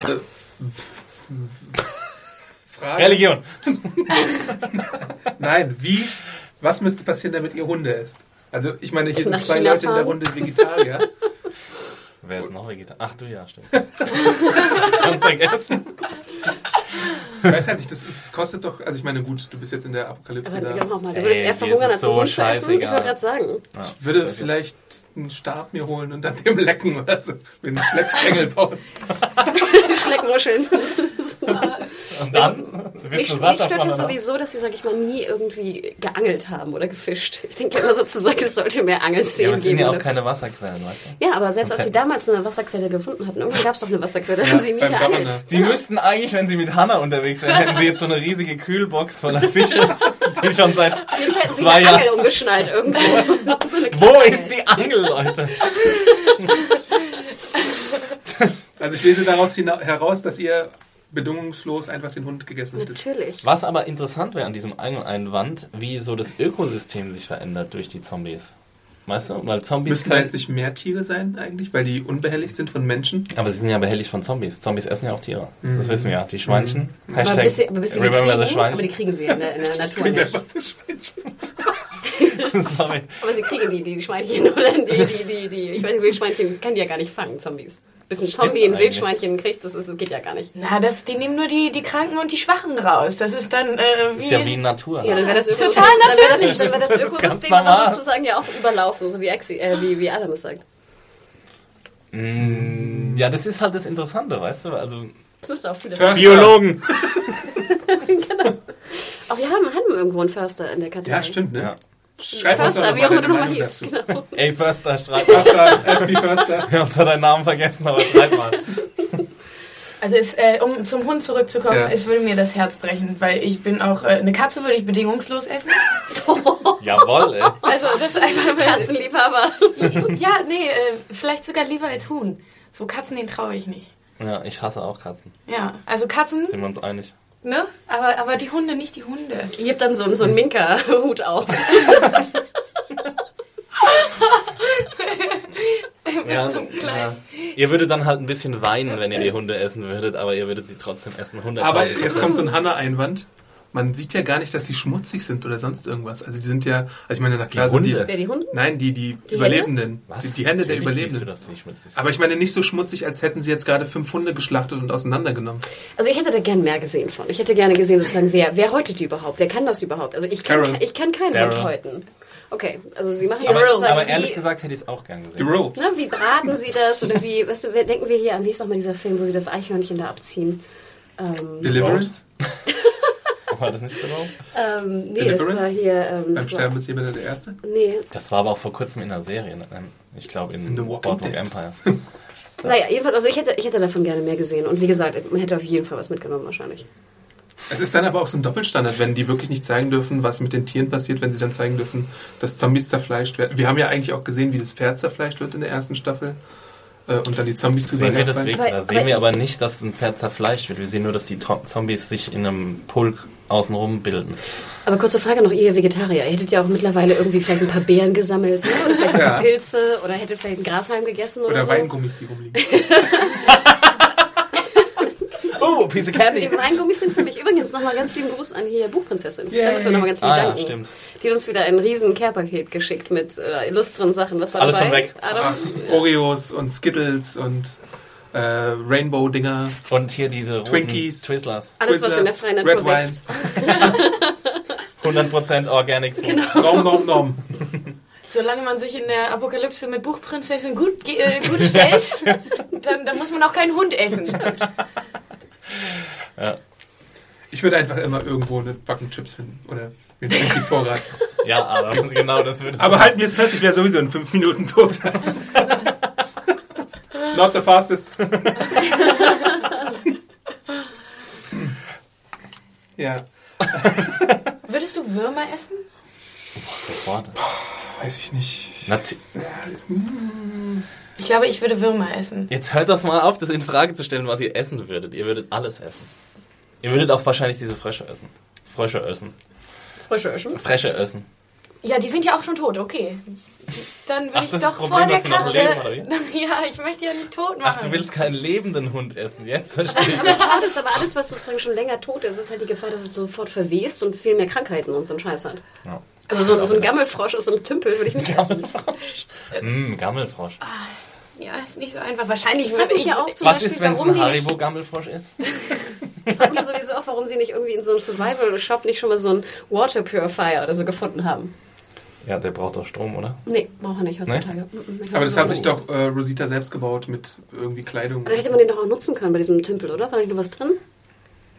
Frage. Religion. Nein, wie, was müsste passieren, damit ihr Hunde esst? Also, ich meine, hier sind Nach zwei China Leute in der fahren? Runde Vegetarier. Wer ist noch Vegetarier? Ach du ja, stimmt. Kannst vergessen. Ich weiß halt nicht, das, ist, das kostet doch, also ich meine, gut, du bist jetzt in der Apokalypse Aber da. Digga, mach mal, du würdest eher verhungern, als so Hund zu essen. Ich wollte gerade sagen. Ich würde vielleicht einen Stab mir holen und dann dem lecken oder so. Mit einem Schleckstängel bauen. Die Schleckmuscheln. Und dann bist du mich stört ja sowieso, dass sie, sag ich mal, nie irgendwie geangelt haben oder gefischt. Ich denke immer sozusagen, es sollte mehr Ja, aber Angelszenen es sind geben. ja auch keine Wasserquellen, weißt du? ja, aber selbst als sie damals eine Wasserquelle gefunden hatten, irgendwann gab es doch eine Wasserquelle, haben sie nie geangelt. Governor. Sie müssten eigentlich, wenn sie mit Hannah unterwegs wären, hätten sie jetzt so eine riesige Kühlbox voller Fische, die schon seit zwei eine Angel Jahren... umgeschnallt irgendwo. so Wo ist die Angel, Leute? Also ich lese daraus heraus, dass ihr bedingungslos einfach den Hund gegessen hättet. Natürlich. Was aber interessant wäre an diesem Angeleinwand, wie so das Ökosystem sich verändert durch die Zombies. Weißt du? Weil Zombies Müssten da jetzt nicht mehr Tiere sein eigentlich, weil die unbehelligt sind von Menschen? Aber sie sind ja behelligt von Zombies. Zombies essen ja auch Tiere. Mhm. Das wissen wir ja. Die Schweinchen. Aber Hashtag bis sie, aber bis sie die Remember the kriegen, aber die Schweinchen. kriegen sie in der, in der Natur nicht. Schweinchen? Sorry. Aber sie kriegen die, die, die Schweinchen oder die, die, die, die, ich weiß nicht, Wildschweinchen kann die ja gar nicht fangen, Zombies. Bis ein stimmt Zombie ein eigentlich. Wildschweinchen kriegt, das, ist, das geht ja gar nicht. Na, das, die nehmen nur die, die Kranken und die Schwachen raus. Das ist dann äh, wie... Ist ja wie Natur. Ja, dann wäre das Ökosystem, Total dann wäre das, natürlich. dann wär das Das Ökosystem aber sozusagen ja auch überlaufen, so wie, Exi, äh, wie, wie Adam es sagt. Mm, Ja, das ist halt das Interessante, weißt du? Also Das müsste auch viele Förster. Biologen. Auch wir haben, haben irgendwo einen Förster in der Kartei. Ja, stimmt, ne? Ja. Schreib uns Förster, noch wie auch mal immer du nochmal dazu. Genau. Ey, Förster, schreib mal. Förster, FB Förster. Wir haben zwar deinen Namen vergessen, aber schreib mal. Also es, äh, um zum Hund zurückzukommen, Ja. es würde mir das Herz brechen, weil ich bin auch, äh, eine Katze würde ich bedingungslos essen. Jawohl, ey. Also das ist einfach... Katzenliebhaber. ja, nee, äh, vielleicht sogar lieber als Huhn. So Katzen, den traue ich nicht. Ja, ich hasse auch Katzen. Ja, also Katzen, Sind wir uns einig? Ne? Aber, aber die Hunde, nicht die Hunde. Ich heb dann so, so einen Minka-Hut auf. Ja, ja. Ihr würdet dann halt ein bisschen weinen, wenn ihr die Hunde essen würdet, aber ihr würdet sie trotzdem essen. 100 Aber jetzt kommt so ein Hanna-Einwand. Man sieht ja gar nicht, dass die schmutzig sind oder sonst irgendwas. Also die sind ja, also ich meine, na klar Die sind die... Hunde? Wer die Hunde? Nein, die, die, Die Überlebenden. Was? Die, die Hände der Natürlich siehst Überlebenden. Du. Aber ich meine nicht so schmutzig, als hätten sie jetzt gerade fünf Hunde geschlachtet und auseinandergenommen. Also ich hätte da gern mehr gesehen von. Ich hätte gerne gesehen, sozusagen, wer, wer häutet die überhaupt? Wer kann das überhaupt? Also ich kann, ich kann keinen. Hund häuten. Okay, also sie machen aber, das sozusagen aber ehrlich wie, gesagt hätte ich es auch gern Die gesehen. Rolls. ne, wie braten sie das? Oder wie, weißt du, denken wir hier an, wie ist nochmal dieser Film, wo sie das Eichhörnchen da abziehen? Ähm, Deliverance. War das nicht genau? ähm, nee, das war hier... Ähm, Beim Sterben war, ist jemand der Erste. nee, Das war aber auch vor kurzem in einer Serie. ne? Ich glaube in, In The Walking. Empire. naja, jedenfalls, also ich hätte, ich hätte davon gerne mehr gesehen. Und wie gesagt, man hätte auf jeden Fall was mitgenommen wahrscheinlich. Es ist dann aber auch so ein Doppelstandard, wenn die wirklich nicht zeigen dürfen, was mit den Tieren passiert, wenn sie dann zeigen dürfen, dass Zombies zerfleischt werden. Wir haben ja eigentlich auch gesehen, wie das Pferd zerfleischt wird in der ersten Staffel. Äh, Und dann die Zombies drüber Sehen wir deswegen, Aber- da aber sehen wir ich- aber nicht, dass ein Pferd zerfleischt wird. Wir sehen nur, dass die To- Zombies sich in einem Pulk außenrum bilden. Aber kurze Frage noch, ihr Vegetarier. Ihr hättet ja auch mittlerweile irgendwie vielleicht ein paar Beeren gesammelt, ne? oder vielleicht Ja. Pilze, oder hättet vielleicht einen Grashalm gegessen oder, Oder so. Weingummis, die rumliegen. Piece of candy! Die Weingummis sind für mich übrigens nochmal ganz lieben Gruß an hier Buchprinzessin. Da müssen wir nochmal ganz viel Ah ja, danken. stimmt. Die hat uns wieder ein riesen Care-Paket geschickt mit äh, illustren Sachen. Was war Alles dabei? schon weg. Adam? Ach, Oreos und Skittles und äh, Rainbow-Dinger. Und hier diese Twinkies. Twizzlers. Alles, was in der freien Red Natur wächst. Wines. 100% Organic Food. Genau. Nom, nom, nom. Solange man sich in der Apokalypse mit Buchprinzessin gut, ge- äh, gut stellt, dann, dann muss man auch keinen Hund essen. Ich würde einfach immer irgendwo eine Backen Chips finden. Oder einen Vorrat. Ja, aber genau das würde Aber halten wir es fest, ich wäre sowieso in fünf Minuten tot. Not the fastest. ja, Würdest du Würmer essen? Sofort. weiß ich nicht. Nati- Ich glaube, ich würde Würmer essen. Jetzt hört das mal auf, das in Frage zu stellen, was ihr essen würdet. Ihr würdet alles essen. Ihr würdet auch wahrscheinlich diese Frösche essen. Frösche essen. Frische Öschen. Fresche essen. Ja, die sind ja auch schon tot, okay. Dann würde Ach, ich doch Problem, vor der Katze. leben, ja, ich möchte ja nicht tot machen. Ach, du willst keinen lebenden Hund essen. Jetzt verstehe ich. Aber ist, aber alles, was sozusagen schon länger tot ist, ist halt die Gefahr, dass es sofort verwest und viel mehr Krankheiten und so einen Scheiß hat. Ja. Also so, so ein Gammelfrosch aus so einem Tümpel würde ich nicht essen. Mm, Gammelfrosch. Ja, ist nicht so einfach. Wahrscheinlich würde ich. ja auch zum Was Beispiel, ist, wenn es warum ein die Haribo-Gammelfrosch ist? ich frag mich sowieso auch, warum sie nicht irgendwie in so einem Survival-Shop nicht schon mal so einen Water Purifier oder so gefunden haben. Ja, der braucht doch Strom, oder? Nee, braucht er nicht heutzutage. Mhm, Aber das hat sich doch äh, Rosita selbst gebaut mit irgendwie Kleidung. Da hätte man den doch auch nutzen können bei diesem Tümpel, oder? War da nicht noch was drin?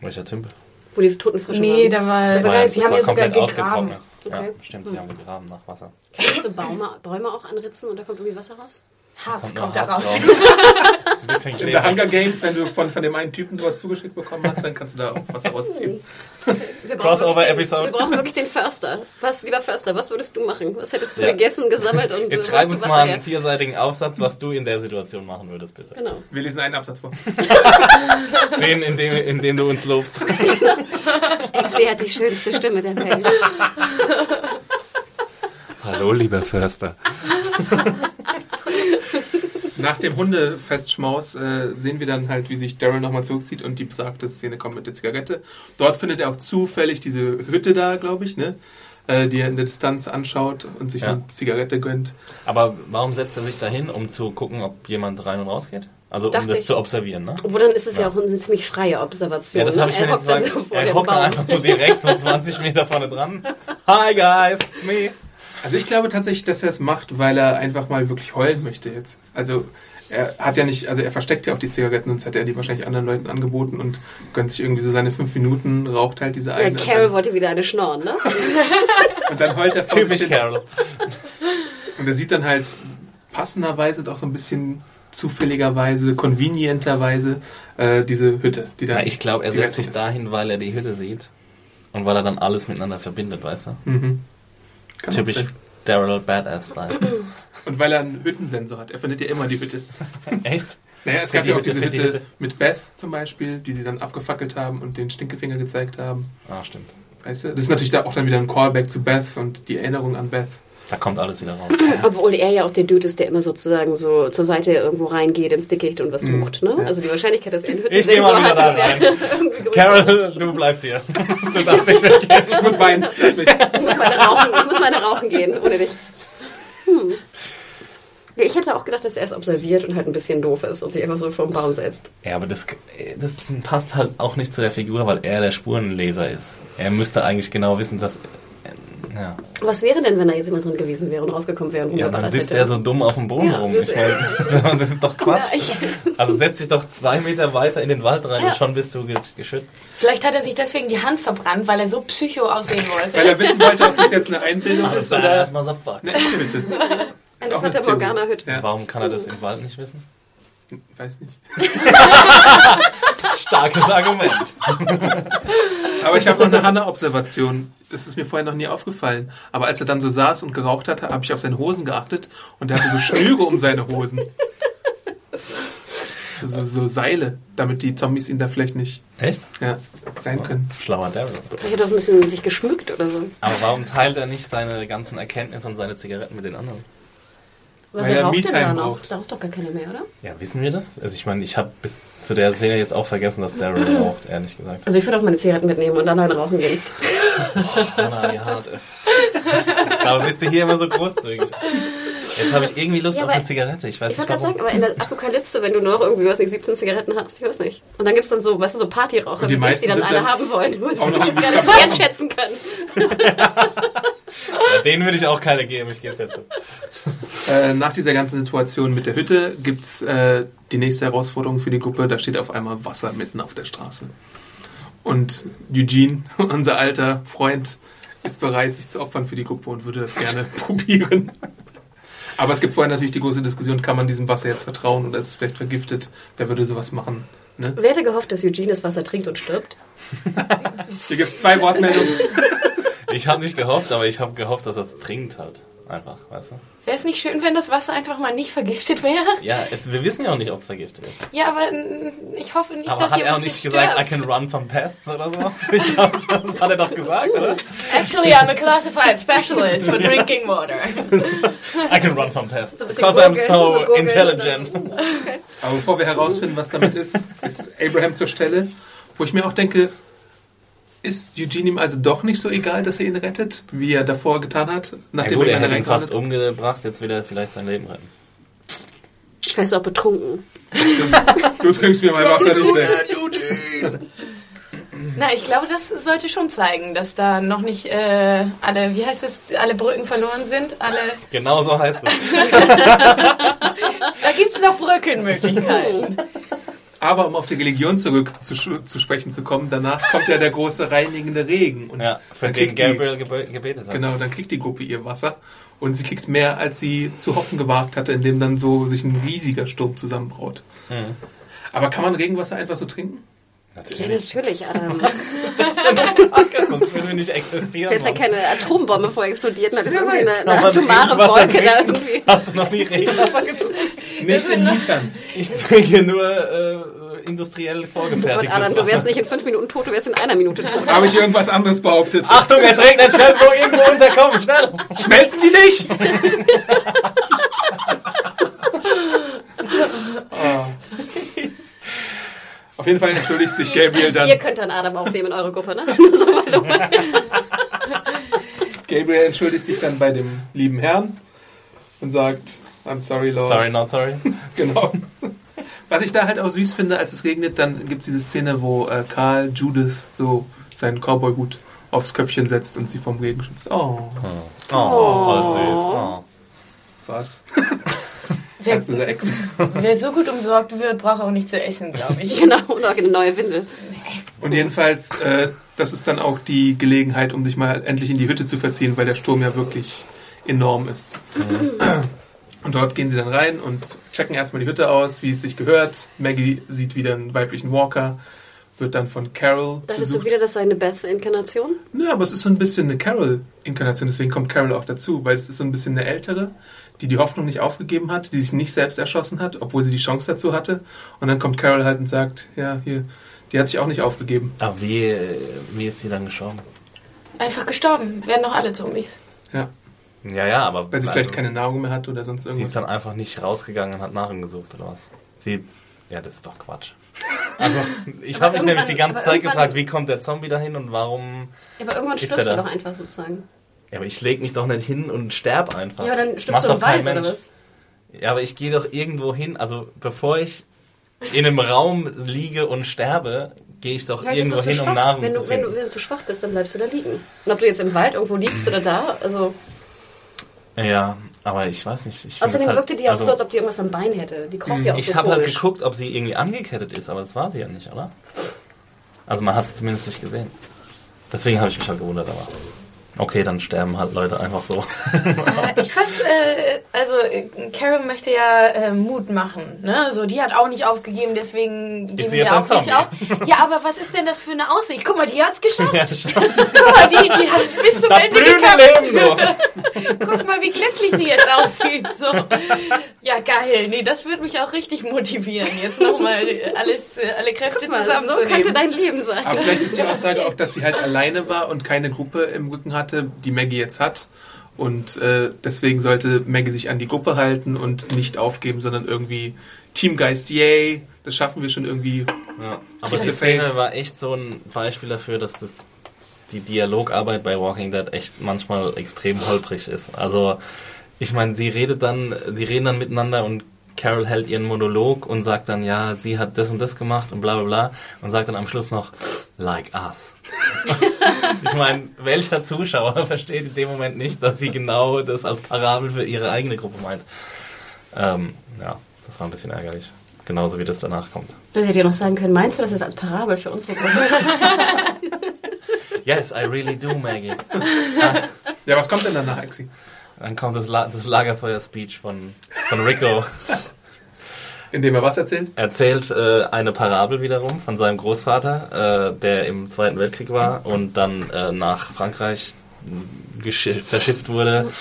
Welcher Tümpel? Wo die toten Frösche Nee, waren? da war. Das war, sie das haben war komplett gegraben. ausgetrocknet. Okay. Ja, stimmt, sie haben gegraben nach Wasser. Kann man so Baume, Bäume auch anritzen und da kommt irgendwie Wasser raus? Harz Kommt kommt da raus. Harz raus. In der. Hunger Games, wenn du von, von dem einen Typen sowas zugeschickt bekommen hast, dann kannst du da auch was rausziehen. Wir brauchen Crossover wirklich den- Episode. Wir brauchen wirklich den Förster. Was, lieber Förster, was würdest du machen? Was hättest du Ja. gegessen, gesammelt und Jetzt schreib uns mal einen her? vierseitigen Aufsatz, was du in der Situation machen würdest, bitte. Genau. Wir lesen einen Absatz vor. Den, in dem, in dem du uns lobst. Exi hat die schönste Stimme der Welt. Hallo, lieber Förster. Nach dem Hundefestschmaus äh, sehen wir dann halt, wie sich Daryl nochmal zurückzieht und die besagte Szene kommt mit der Zigarette. Dort findet er auch zufällig diese Hütte da, glaube ich, ne? Äh, die er in der Distanz anschaut und sich Ja. eine Zigarette gönnt. Aber warum setzt er sich da hin, um zu gucken, ob jemand rein und raus geht? Also um Dachte das ich. zu observieren, ne? Obwohl dann ist es ja, auch eine ziemlich freie Observation. Ja, das ne? habe ich mir dann gesagt. so Er hockt einfach nur direkt so 20 Meter vorne dran. Hi guys, it's me. Also ich glaube tatsächlich, dass er es macht, weil er einfach mal wirklich heulen möchte jetzt. Also er hat ja nicht, also er versteckt ja auch die Zigaretten, sonst hätte er die wahrscheinlich anderen Leuten angeboten und gönnt sich irgendwie so seine fünf Minuten, raucht halt diese Ja, eine. Carol und, wollte wieder eine schnorren, ne? und dann heult er vor sich Typisch. Carol. Und er sieht dann halt passenderweise und auch so ein bisschen zufälligerweise, convenienterweise äh, diese Hütte, die dann. Ja, ich glaube, er setzt sich dahin, weil er die Hütte sieht. Und weil er dann alles miteinander verbindet, weißt du? Mhm. Kann Typisch. Daryl Badass-Style. Und weil er einen Hüttensensor hat. Er findet ja immer die Hütte. Echt? Naja, es Für gab die ja auch diese die Hütte, Hütte. mit Beth zum Beispiel, die sie dann abgefackelt haben und den Stinkefinger gezeigt haben. Ah, stimmt. Weißt du? Das ist natürlich da auch dann wieder ein Callback zu Beth und die Erinnerung an Beth. Da kommt alles wieder raus. Obwohl er ja auch der Dude ist, der immer sozusagen so zur Seite irgendwo reingeht ins Dickicht und was sucht, ne? Ja. Also die Wahrscheinlichkeit, dass er einen Ich geh mal wieder da ist ja irgendwie größer. Carol, du bleibst hier. Du darfst nicht weggehen. Ich muss weinen. Ich muss mal eine rauchen, ich muss mal eine rauchen gehen, ohne dich. Hm. Ich hätte auch gedacht, dass er es observiert und halt ein bisschen doof ist und sich einfach so vor den Baum setzt. Ja, aber das, das passt halt auch nicht zu der Figur, weil er der Spurenleser ist. Er müsste eigentlich genau wissen, dass... Ja, Was wäre denn, wenn da jetzt jemand drin gewesen wäre und rausgekommen wäre und ja dann sitzt er so dumm auf dem Boden Ja, rum. das- Ich meine, das ist doch Quatsch. Also setz dich doch zwei Meter weiter in den Wald rein Ja. und schon bist du ge- geschützt. Vielleicht hat er sich deswegen die Hand verbrannt, weil er so psycho aussehen Weil wollte. er wissen wollte, ob das jetzt eine Einbildung ist oder echte Hütte. Ist Eine Fata. Morgana-Hütte. Ja. Warum kann er das im Wald nicht wissen? Weiß nicht. Starkes Argument. Aber ich habe noch eine Hanna-Observation. Das ist mir vorher noch nie aufgefallen. Aber als er dann so saß und geraucht hatte, habe ich auf seine Hosen geachtet und er hatte so Schnüre um seine Hosen. So, so, so Seile, damit die Zombies ihn da vielleicht nicht Echt? ja, rein können. Schlauer Daryl. Vielleicht hat er ein bisschen sich geschmückt oder so. Aber warum teilt er nicht seine ganzen Erkenntnisse und seine Zigaretten mit den anderen? Aber Weil wer er raucht denn Me-Time da noch? braucht. Da raucht doch gar keiner mehr, oder? Ja, wissen wir das? Also ich meine, ich habe bis zu der Szene jetzt auch vergessen, dass Daryl raucht, ehrlich gesagt. Also ich würde auch meine Zigaretten mitnehmen und dann halt rauchen gehen. Hannah, wie hart. ey. Aber bist du hier immer so großzügig? Jetzt habe ich irgendwie Lust Ja, auf eine Zigarette. Ich weiß Ich nicht wollte gerade warum. sagen, aber in der Apokalypse, wenn du nur noch irgendwie, was nicht, 17 Zigaretten hast, ich weiß nicht. Und dann gibt es dann so, weißt du, so Partyraucher, die dich, meisten die dann eine dann haben wollen. Du musst auch noch das irgendwie gar nicht wertschätzen können. Ja, den würde ich auch keine geben, ich gebe es jetzt. Äh, nach dieser ganzen Situation mit der Hütte gibt's äh, die nächste Herausforderung für die Gruppe. Da steht auf einmal Wasser mitten auf der Straße. Und Eugene, unser alter Freund, ist bereit, sich zu opfern für die Gruppe und würde das gerne probieren. Aber es gibt vorher natürlich die große Diskussion, kann man diesem Wasser jetzt vertrauen oder ist es vielleicht vergiftet? Wer würde sowas machen? Ne? Wer hätte gehofft, dass Eugene das Wasser trinkt und stirbt? Hier gibt es zwei Wortmeldungen. Ich habe nicht gehofft, aber ich habe gehofft, dass er es trinkt halt. Einfach, weißt du? Wäre es nicht schön, wenn das Wasser einfach mal nicht vergiftet wäre? Ja, es, wir wissen ja auch nicht, ob es vergiftet ist. Ja, aber mm, ich hoffe nicht, Aber dass hat er auch nicht gesagt, I stirbt. can run some pests oder sowas? Ich glaub, das hat er doch gesagt, oder? Actually, I'm a classified specialist for drinking water. I can run some tests. So Because I'm googeln, so, so intelligent. Aber bevor wir herausfinden, was damit ist, ist Abraham zur Stelle, wo ich mir auch denke, ist Eugene ihm also doch nicht so egal, dass er ihn rettet, wie er davor getan hat, Na nachdem gut, er er hat ihn fast umgebracht, jetzt will er vielleicht sein Leben retten. Ist er auch betrunken. Du trinkst mir mein Wasser nicht weg. Na, ich glaube, das sollte schon zeigen, dass da noch nicht äh, alle, wie heißt es, alle Brücken verloren sind. Alle, Genau so heißt es. da gibt es noch Brückenmöglichkeiten. Aber um auf die Religion zurück zu, zu sprechen zu kommen, danach kommt ja der große reinigende Regen. Und Ja, für dann den kriegt die, Gabriel gebe gebetet hat. genau, dann kriegt die Gruppe ihr Wasser. Und sie kriegt mehr, als sie zu hoffen gewagt hatte, indem dann so sich ein riesiger Sturm zusammenbraut. Mhm. Aber kann man Regenwasser einfach so trinken? Ja, Natürlich. natürlich, Adam. Sonst würden wir nicht existieren. Da ist ja keine Atombombe vor explodiert. Da ist irgendwie eine, eine atomare Wolke da irgendwie. Hast du noch nie Regenwasser getrunken? Nicht in Litern. Ich trinke nur äh, industriell vorgefertigtes Adam, du wärst nicht in fünf Minuten tot, du wärst in einer Minute tot. Habe ich irgendwas anderes behauptet? Achtung, es regnet schnell, wo irgendwo unterkommen, schnell! schmelzen die nicht? Ah. Auf jeden Fall entschuldigt sich Gabriel dann. Ihr könnt dann Adam aufnehmen in eure Gruppe, ne? Gabriel entschuldigt sich dann bei dem lieben Herrn und sagt, I'm sorry, Lord. Sorry, not sorry. Genau. Was ich da halt auch süß finde, als es regnet, dann gibt es diese Szene, wo äh, Karl Judith so seinen Cowboy-Hut aufs Köpfchen setzt und sie vom Regen schützt. Oh, Oh, voll süß. Oh. was? Wer, wer so gut umsorgt wird, braucht auch nicht zu essen, glaube ich. Genau, und auch eine neue Windel. Und jedenfalls, äh, das ist dann auch die Gelegenheit, um sich mal endlich in die Hütte zu verziehen, weil der Sturm ja wirklich enorm ist. Und dort gehen sie dann rein und checken erstmal die Hütte aus, wie es sich gehört. Maggie sieht wieder einen weiblichen Walker, wird dann von Carol Dachtest du wieder, das sei eine Beth-Inkarnation? Nö, aber es ist so ein bisschen eine Carol-Inkarnation, deswegen kommt Carol auch dazu, weil es ist so ein bisschen eine ältere, die die Hoffnung nicht aufgegeben hat, die sich nicht selbst erschossen hat, obwohl sie die Chance dazu hatte. Und dann kommt Carol halt und sagt, ja, hier, die hat sich auch nicht aufgegeben. Aber wie, äh, wie ist sie dann gestorben? Einfach gestorben. Werden doch alle Zombies. Ja, Ja, ja, aber. weil sie also, vielleicht keine Nahrung mehr hat oder sonst Sie irgendwas. ist dann einfach nicht rausgegangen und hat nach ihm gesucht, oder was? Sie. Ja, das ist doch Quatsch. Also, ich habe mich nämlich die ganze Zeit gefragt, wie kommt der Zombie dahin und warum. Ja, aber irgendwann Ist stirbst er du da? doch einfach sozusagen. Ja, aber ich leg mich doch nicht hin und sterb einfach. Ja, aber dann stirbst du doch im kein Wald oder Mensch. was? Ja, aber ich gehe doch irgendwo hin. Also, bevor ich in einem Raum liege und sterbe, gehe ich doch Ja, irgendwo zu hin, um schwach. Nahrung wenn zu du, wenn, finden. du, wenn du zu schwach bist, dann bleibst du da liegen. Und ob du jetzt im Wald irgendwo liegst oder da, also Ja, aber ich weiß nicht. Ich außerdem halt, wirkte die auch also, so, als ob die irgendwas am Bein hätte. Die kroch ja auch so Ich habe halt geguckt, ob sie irgendwie angekettet ist, aber das war sie ja nicht, oder? Also man hat es zumindest nicht gesehen. Deswegen habe ich mich halt gewundert, aber okay, dann sterben halt Leute einfach so. Ich fand's, äh, also Carol möchte ja äh, Mut machen, ne? So, die hat auch nicht aufgegeben, deswegen geben sie wir jetzt auch nicht auf. Ja, aber was ist denn das für eine Aussicht? Guck mal, die hat's geschafft. ja, schon. Guck mal, die, die hat bis zum Das Ende gekämpft. Leben noch. Guck mal, wie glücklich sie jetzt aussieht. So. Ja, geil. Nee, das würde mich auch richtig motivieren, jetzt nochmal alles, äh, alle Kräfte mal, so könnte dein Leben sein. Aber vielleicht ist die Aussage auch, dass sie halt alleine war und keine Gruppe im Rücken hatte, die Maggie jetzt hat. Und äh, deswegen sollte Maggie sich an die Gruppe halten und nicht aufgeben, sondern irgendwie Teamgeist, yay, das schaffen wir schon irgendwie. Ja, aber die Szene war echt so ein Beispiel dafür, dass das die Dialogarbeit bei Walking Dead echt manchmal extrem holprig ist. Also ich meine, sie redet dann, sie reden dann miteinander und Carol hält ihren Monolog und sagt dann, ja, sie hat das und das gemacht und bla bla bla und sagt dann am Schluss noch, like us. ich meine, welcher Zuschauer versteht in dem Moment nicht, dass sie genau das als Parabel für ihre eigene Gruppe meint? Ähm, ja, das war ein bisschen ärgerlich. Genauso wie das danach kommt. Das hätte ja noch sagen können, meinst du das jetzt als Parabel für unsere Gruppe? Yes, I really do, Maggie. Ja, was kommt denn danach, Exi? Dann kommt das, La das Lagerfeuer-Speech von, von Rico. Indem er was erzählt? erzählt äh, eine Parabel wiederum von seinem Großvater, äh, der im Zweiten Weltkrieg war und dann äh, nach Frankreich geschi- verschifft wurde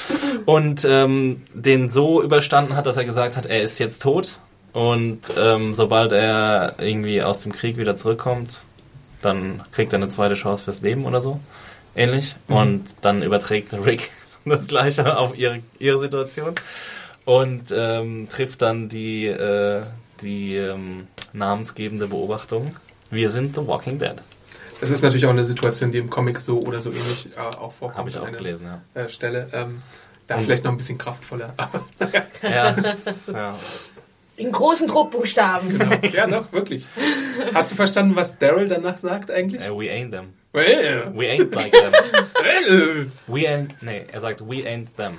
und ähm, den so überstanden hat, dass er gesagt hat, er ist jetzt tot und ähm, sobald er irgendwie aus dem Krieg wieder zurückkommt, dann kriegt er eine zweite Chance fürs Leben oder so, ähnlich. Und dann überträgt Rick das Gleiche auf ihre, ihre Situation und ähm, trifft dann die, äh, die ähm, namensgebende Beobachtung. Wir sind The Walking Dead. Das ist natürlich auch eine Situation, die im Comic so oder so ähnlich äh, auch vorkommt. Habe ich auch gelesen, ja. Äh, Stelle. Ähm, da Und- vielleicht noch ein bisschen kraftvoller. Ja, das- ja. In großen Druckbuchstaben. genau. Ja, doch, wirklich. Hast du verstanden, was Daryl danach sagt eigentlich? Äh, we ain't them. Well, We ain't like them. well. We ain't, nee, er sagt, we ain't them.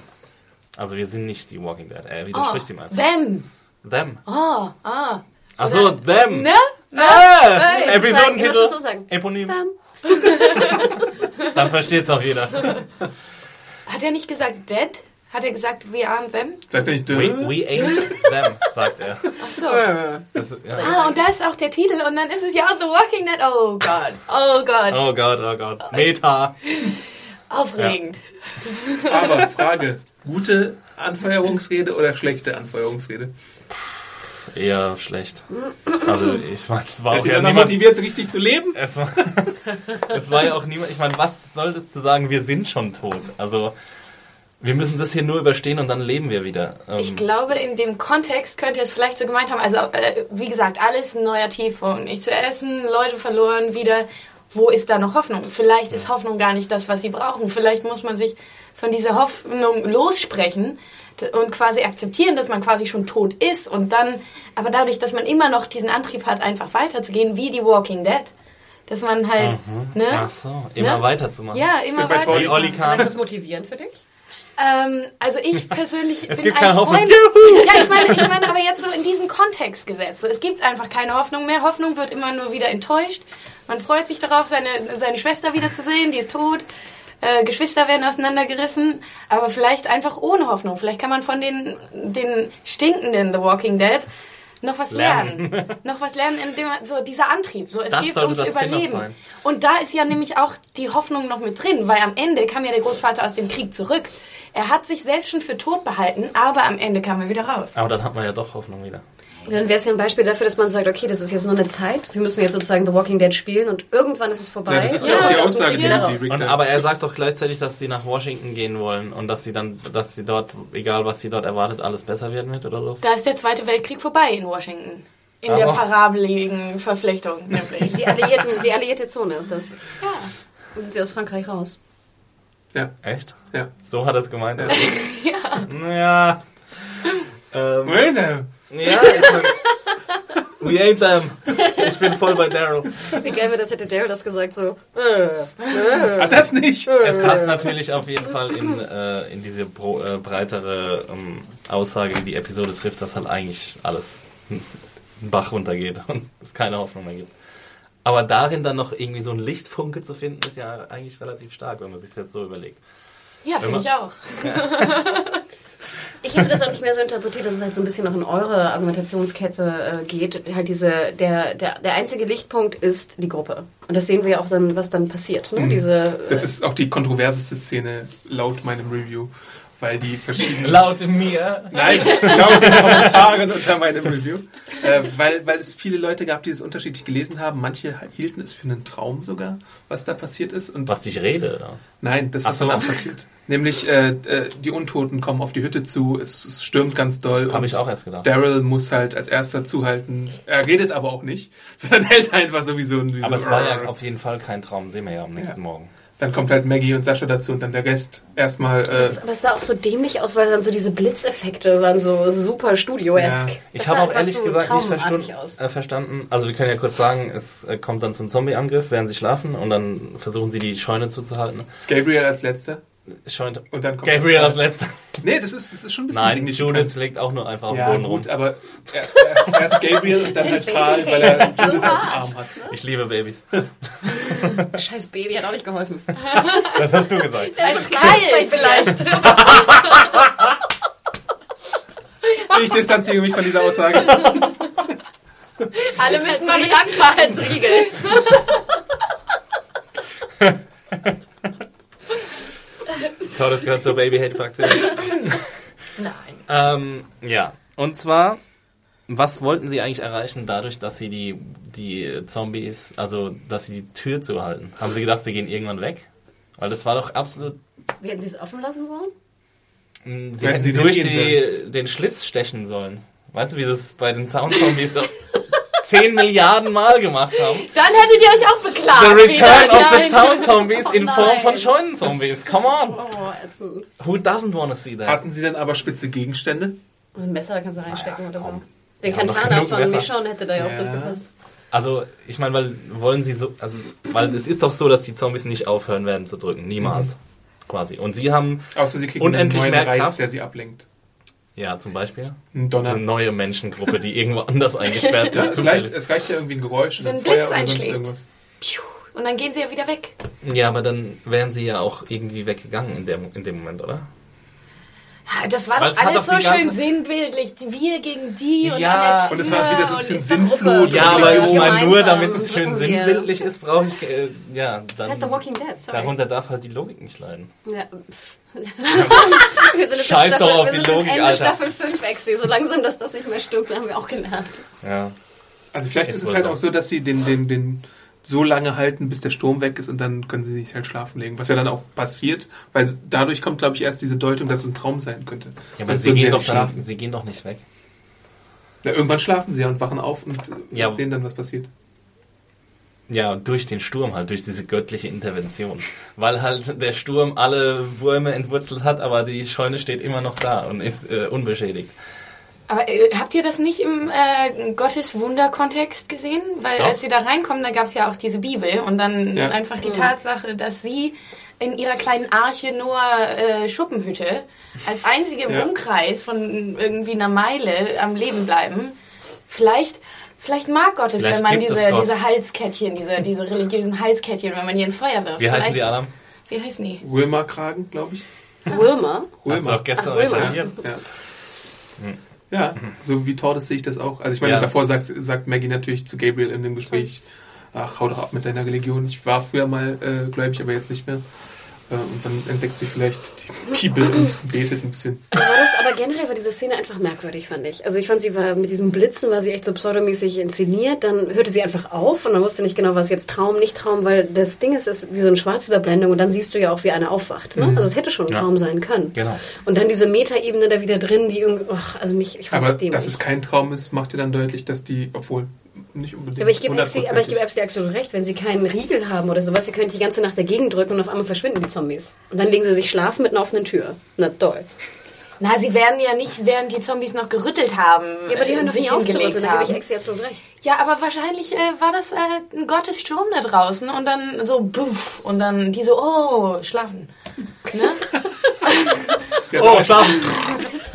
Also wir sind nicht die Walking Dead. Er widerspricht ihm einfach. Them. Them. Oh, ah. Achso, them. Ne? Ah, Hey, du Episodentitel. so sagen. Eponym. Them. Dann versteht's auch jeder. Hat er nicht gesagt dead? Hat er gesagt we aren't them? Sagt er nicht, We, we ain't them, sagt er. Ach so. Das, ja. Ah, und da ist auch der Titel und dann ist es ja auch The Walking Dead. Oh Gott. Oh Gott. Oh Gott, oh Gott. Meta. Aufregend. Aber Frage, gute Anfeuerungsrede oder schlechte Anfeuerungsrede? Eher schlecht. Also ich meine, es war Hat auch ja niemand... motiviert, richtig zu leben? Es war, es war ja auch niemand... Ich meine, was solltest du sagen, wir sind schon tot? Also wir müssen das hier nur überstehen und dann leben wir wieder. Ähm, Ich glaube, in dem Kontext könnte er es vielleicht so gemeint haben. Also, äh, wie gesagt, alles ein neuer Tiefpunkt. Nicht zu essen, Leute verloren, wieder. Wo ist da noch Hoffnung? Vielleicht ist Hoffnung gar nicht das, was sie brauchen. Vielleicht muss man sich von dieser Hoffnung lossprechen und quasi akzeptieren, dass man quasi schon tot ist. Und dann, aber dadurch, dass man immer noch diesen Antrieb hat, einfach weiterzugehen, wie die Walking Dead, dass man halt, ne? Ach so, immer Ne? weiterzumachen. Ja, immer bei weiter. Wie Olli Kahn. Ist das motivierend für dich? Ähm, also ich persönlich Es bin gibt ein keine Hoffnung. Freund. Ja, ich meine, ich meine aber jetzt so in diesem Kontext gesetzt. So, es gibt einfach keine Hoffnung mehr. Hoffnung wird immer nur wieder enttäuscht. Man freut sich darauf, seine, seine Schwester wiederzusehen, die ist tot. Äh, Geschwister werden auseinandergerissen, aber vielleicht einfach ohne Hoffnung. Vielleicht kann man von den, den stinkenden The Walking Dead noch was lernen. Lernen. noch was lernen, indem man, so dieser Antrieb, so es Das geht ums Überleben. Und da ist ja nämlich auch die Hoffnung noch mit drin, weil am Ende kam ja der Großvater aus dem Krieg zurück. Er hat sich selbst schon für tot behalten, aber am Ende kam er wieder raus. Aber dann hat man ja doch Hoffnung wieder. Dann wäre es ja ein Beispiel dafür, dass man sagt, okay, das ist jetzt nur eine Zeit. Wir müssen jetzt sozusagen The Walking Dead spielen und irgendwann ist es vorbei. Ja, das ist ja ja auch die Aussage, die, die. Rick Und, aber er sagt doch gleichzeitig, dass sie nach Washington gehen wollen und dass sie dann, dass sie dort, egal was sie dort erwartet, alles besser werden wird oder so. Da ist der Zweite Weltkrieg vorbei in Washington. In der Aber- parabeligen Verflechtung, nämlich. Die, Alliierten, die alliierte Zone ist das. ja. Dann sind sie aus Frankreich raus. ja, Echt? ja. So hat er es gemeint. Ja. Ja. Ja. Ähm, Well, ja, ich mein, We ain't them. Ich bin voll bei Daryl. Wie geil wäre das, hätte Daryl das gesagt, so. Äh, äh. Ah, das nicht. Es passt natürlich auf jeden Fall in, äh, in diese bro, äh, breitere ähm, Aussage, die die Episode trifft, dass halt eigentlich alles einen Bach runtergeht und es keine Hoffnung mehr gibt. Aber darin dann noch irgendwie so ein Lichtfunke zu finden, ist ja eigentlich relativ stark, wenn man sich das jetzt so überlegt. Ja, finde ich auch. Ich hätte das auch nicht mehr so interpretiert, dass es halt so ein bisschen noch in eure Argumentationskette äh, geht. Halt diese, der, der, der einzige Lichtpunkt ist die Gruppe. Und das sehen wir ja auch dann, was dann passiert. Ne? Diese, Mhm. Das äh, ist auch die kontroverseste Szene laut meinem Review, weil die verschiedenen... Laut mir. Nein, laut den Kommentaren unter meinem Review. Äh, weil, weil es viele Leute gab, die es unterschiedlich gelesen haben. Manche hielten es für einen Traum sogar, was da passiert ist. Und Was ich rede, oder? Nein, das, was so. danach passiert. Nämlich, äh, äh, die Untoten kommen auf die Hütte zu, es, es stürmt ganz doll. Hab und ich auch erst gedacht. Daryl muss halt als erster zuhalten. Er redet aber auch nicht, sondern hält einfach sowieso ein... Wie Aber so, es war ja auf jeden Fall kein Traum, sehen wir ja am nächsten Ja. Morgen. Dann kommt halt Maggie und Sascha dazu und dann der Rest. Erstmal... Äh, das, aber es sah auch so dämlich aus, weil dann so diese Blitzeffekte waren so super studio-esk. Ja. Ich Das habe auch ehrlich so gesagt nicht verstanden, aus. äh, verstanden. Also wir können ja kurz sagen, es äh, kommt dann zum Zombie-Angriff, während sie schlafen und dann versuchen sie die Scheune zuzuhalten. Gabriel als letzter. Schon Und dann kommt Gabriel das- als letzter. Nee, das ist, das ist schon ein bisschen Nein, signifikant. Judith liegt auch nur einfach auf dem Ja, Boden gut, rum. aber er- erst, erst Gabriel und dann halt Karl, weil er Judith auf dem Arm hat. Ich liebe Babys. Scheiß Baby hat auch nicht geholfen. Das hast du gesagt. Als geil vielleicht. Ich distanziere mich von dieser Aussage. Alle müssen mal mit anfangen. Riegel. Das gehört zur Baby-Hate-Fraktion. Nein. Ähm, ja, und zwar, was wollten sie eigentlich erreichen dadurch, dass sie die, die Zombies, also dass sie die Tür zuhalten? Haben sie gedacht, sie gehen irgendwann weg? Weil das war doch absolut. Wie hätten sie es offen lassen sollen? mh, Sie Hätten sie durch die, den Schlitz stechen sollen. Weißt du, wie das bei den Zaunzombies so 10 Milliarden Mal gemacht haben? Dann hättet ihr euch auch beklagt. The Return wieder. of the. Zaunzombies in Oh Form nein. von Scheunenzombies. Come on. Oh, ätzend. Who doesn't want to see that? Hatten sie denn aber spitze Gegenstände? Ein Messer kannst du reinstecken oder so. komm. Den doch Kantana von Messer. Michonne hätte da ja auch Ja. durchgepasst. Also, ich meine, weil wollen sie so, also, weil es ist doch so, dass die Zombies nicht aufhören werden zu drücken. Niemals. Quasi. Und sie haben, Außer sie kriegen Unendlich einen mehr neuen Reiz, Kraft. der sie ablenkt. Ja, zum Beispiel, Ein Donner. eine neue Menschengruppe, die irgendwo anders eingesperrt Ja, ist. es, reicht, es reicht ja irgendwie ein Geräusch, Wenn ein Feuer Blitz oder sonst einschlägt. irgendwas. Piu. Und dann gehen sie ja wieder weg. Ja, aber dann wären sie ja auch irgendwie weggegangen in dem, in dem Moment, oder? Ja, Das war doch alles so schön sinnbildlich. Wir gegen die und Ja, an der Tür und es war wieder so ein bisschen. Sinnflut. Ja, aber ich meine, nur damit es schön sinnbildlich ist, brauche ich, äh, ja, Das ist halt The dann, Walking Dead, sorry. darunter darf halt die Logik nicht leiden. Ja. Scheiß doch auf wir die Logik, Ende Alter. Staffel 5 Exi. So langsam, dass das nicht mehr stimmt, haben wir auch gelernt. Ja. Also vielleicht Ist ist, es halt so. auch so, dass sie den, den, den so lange halten, bis der Sturm weg ist und dann können sie sich halt schlafen legen. Was ja dann auch passiert, weil dadurch kommt, glaube ich, erst diese Deutung, dass es ein Traum sein könnte. Ja, aber Sonst sie gehen, ja doch nicht dann, schlafen. sie gehen doch nicht weg. Ja, irgendwann schlafen sie ja und wachen auf und äh, Ja. sehen dann, was passiert. Ja, durch den Sturm halt, durch diese göttliche Intervention. Weil halt der Sturm alle Würme entwurzelt hat, aber die Scheune steht immer noch da und ist äh, unbeschädigt. Aber äh, habt ihr das nicht im äh, Gottes Wunder-Kontext gesehen? Weil Doch. als sie da reinkommen, da gab es ja auch diese Bibel und dann Ja. einfach die Tatsache, dass sie in ihrer kleinen Arche nur äh, Schuppenhütte als einzige im Ja. Umkreis von irgendwie einer Meile am Leben bleiben. Vielleicht, vielleicht mag Gott es, Vielleicht wenn man diese, Gott. diese Halskettchen, diese, diese religiösen Halskettchen, wenn man die ins Feuer wirft. Wie heißen Vielleicht- die Adam? Wie heißen die? Römerkragen, glaube ich. Wilma? Hast du auch gestern Ach, recherchiert? Ja. Ja, so wie Tordes sehe ich das auch. Also ich meine, Ja. davor sagt, sagt Maggie natürlich zu Gabriel in dem Gespräch, ach, hau doch ab mit deiner Religion. Ich war früher mal äh, gläubig, aber jetzt nicht mehr. Äh, und dann entdeckt sie vielleicht die Bibel und betet ein bisschen. War das, aber generell war diese Szene einfach merkwürdig, fand ich. Also ich fand, sie war mit diesem Blitzen, war sie echt so pseudomäßig inszeniert. Dann hörte sie einfach auf und man wusste nicht genau, was jetzt Traum, nicht Traum, weil das Ding ist, es ist wie so eine Schwarzüberblendung und dann siehst du ja auch, wie einer aufwacht. Ne? Also es hätte schon ein Ja. Traum sein können. Genau. Und dann diese Metaebene da wieder drin, die irgendwie, ach, also mich, ich fand's Aber dass es kein Traum ist, macht dir dann deutlich, dass die, obwohl nicht unbedingt. Aber ich gebe Epsi, aber ich gebe 100%ig. Epsi absolut recht, wenn sie keinen Riegel haben oder sowas, sie können die ganze Nacht dagegen drücken und auf einmal verschwinden die Zombies. Und dann legen sie sich schlafen mit einer offenen Tür. Na toll. Na, sie werden ja nicht, während die Zombies noch gerüttelt haben, Ja, aber die hören äh, doch sich nicht auf zu rütteln, da gebe ich haben. Exi absolut recht. Ja, aber wahrscheinlich äh, war das äh, ein Gottes Sturm da draußen und dann so buff und dann die so, oh, schlafen. Ne? Oh, schlafen!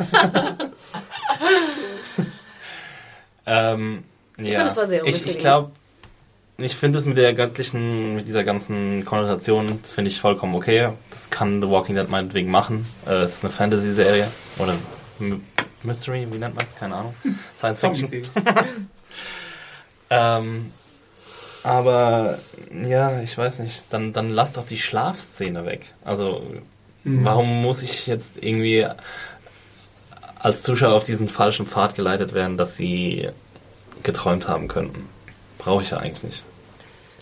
ähm, ja. fand, das war sehr ich, ich glaube, ich finde es mit der göttlichen, mit dieser ganzen Konnotation, das finde ich vollkommen okay. Das kann The Walking Dead meinetwegen machen. Äh, es ist eine Fantasy-Serie oder M Mystery, wie nennt man es? Keine Ahnung. Science Fiction. Ähm, aber ja, ich weiß nicht, dann, dann lass doch die Schlafszene weg. Also, warum muss ich jetzt irgendwie als Zuschauer auf diesen falschen Pfad geleitet werden, dass sie geträumt haben könnten? Brauche ich ja eigentlich nicht.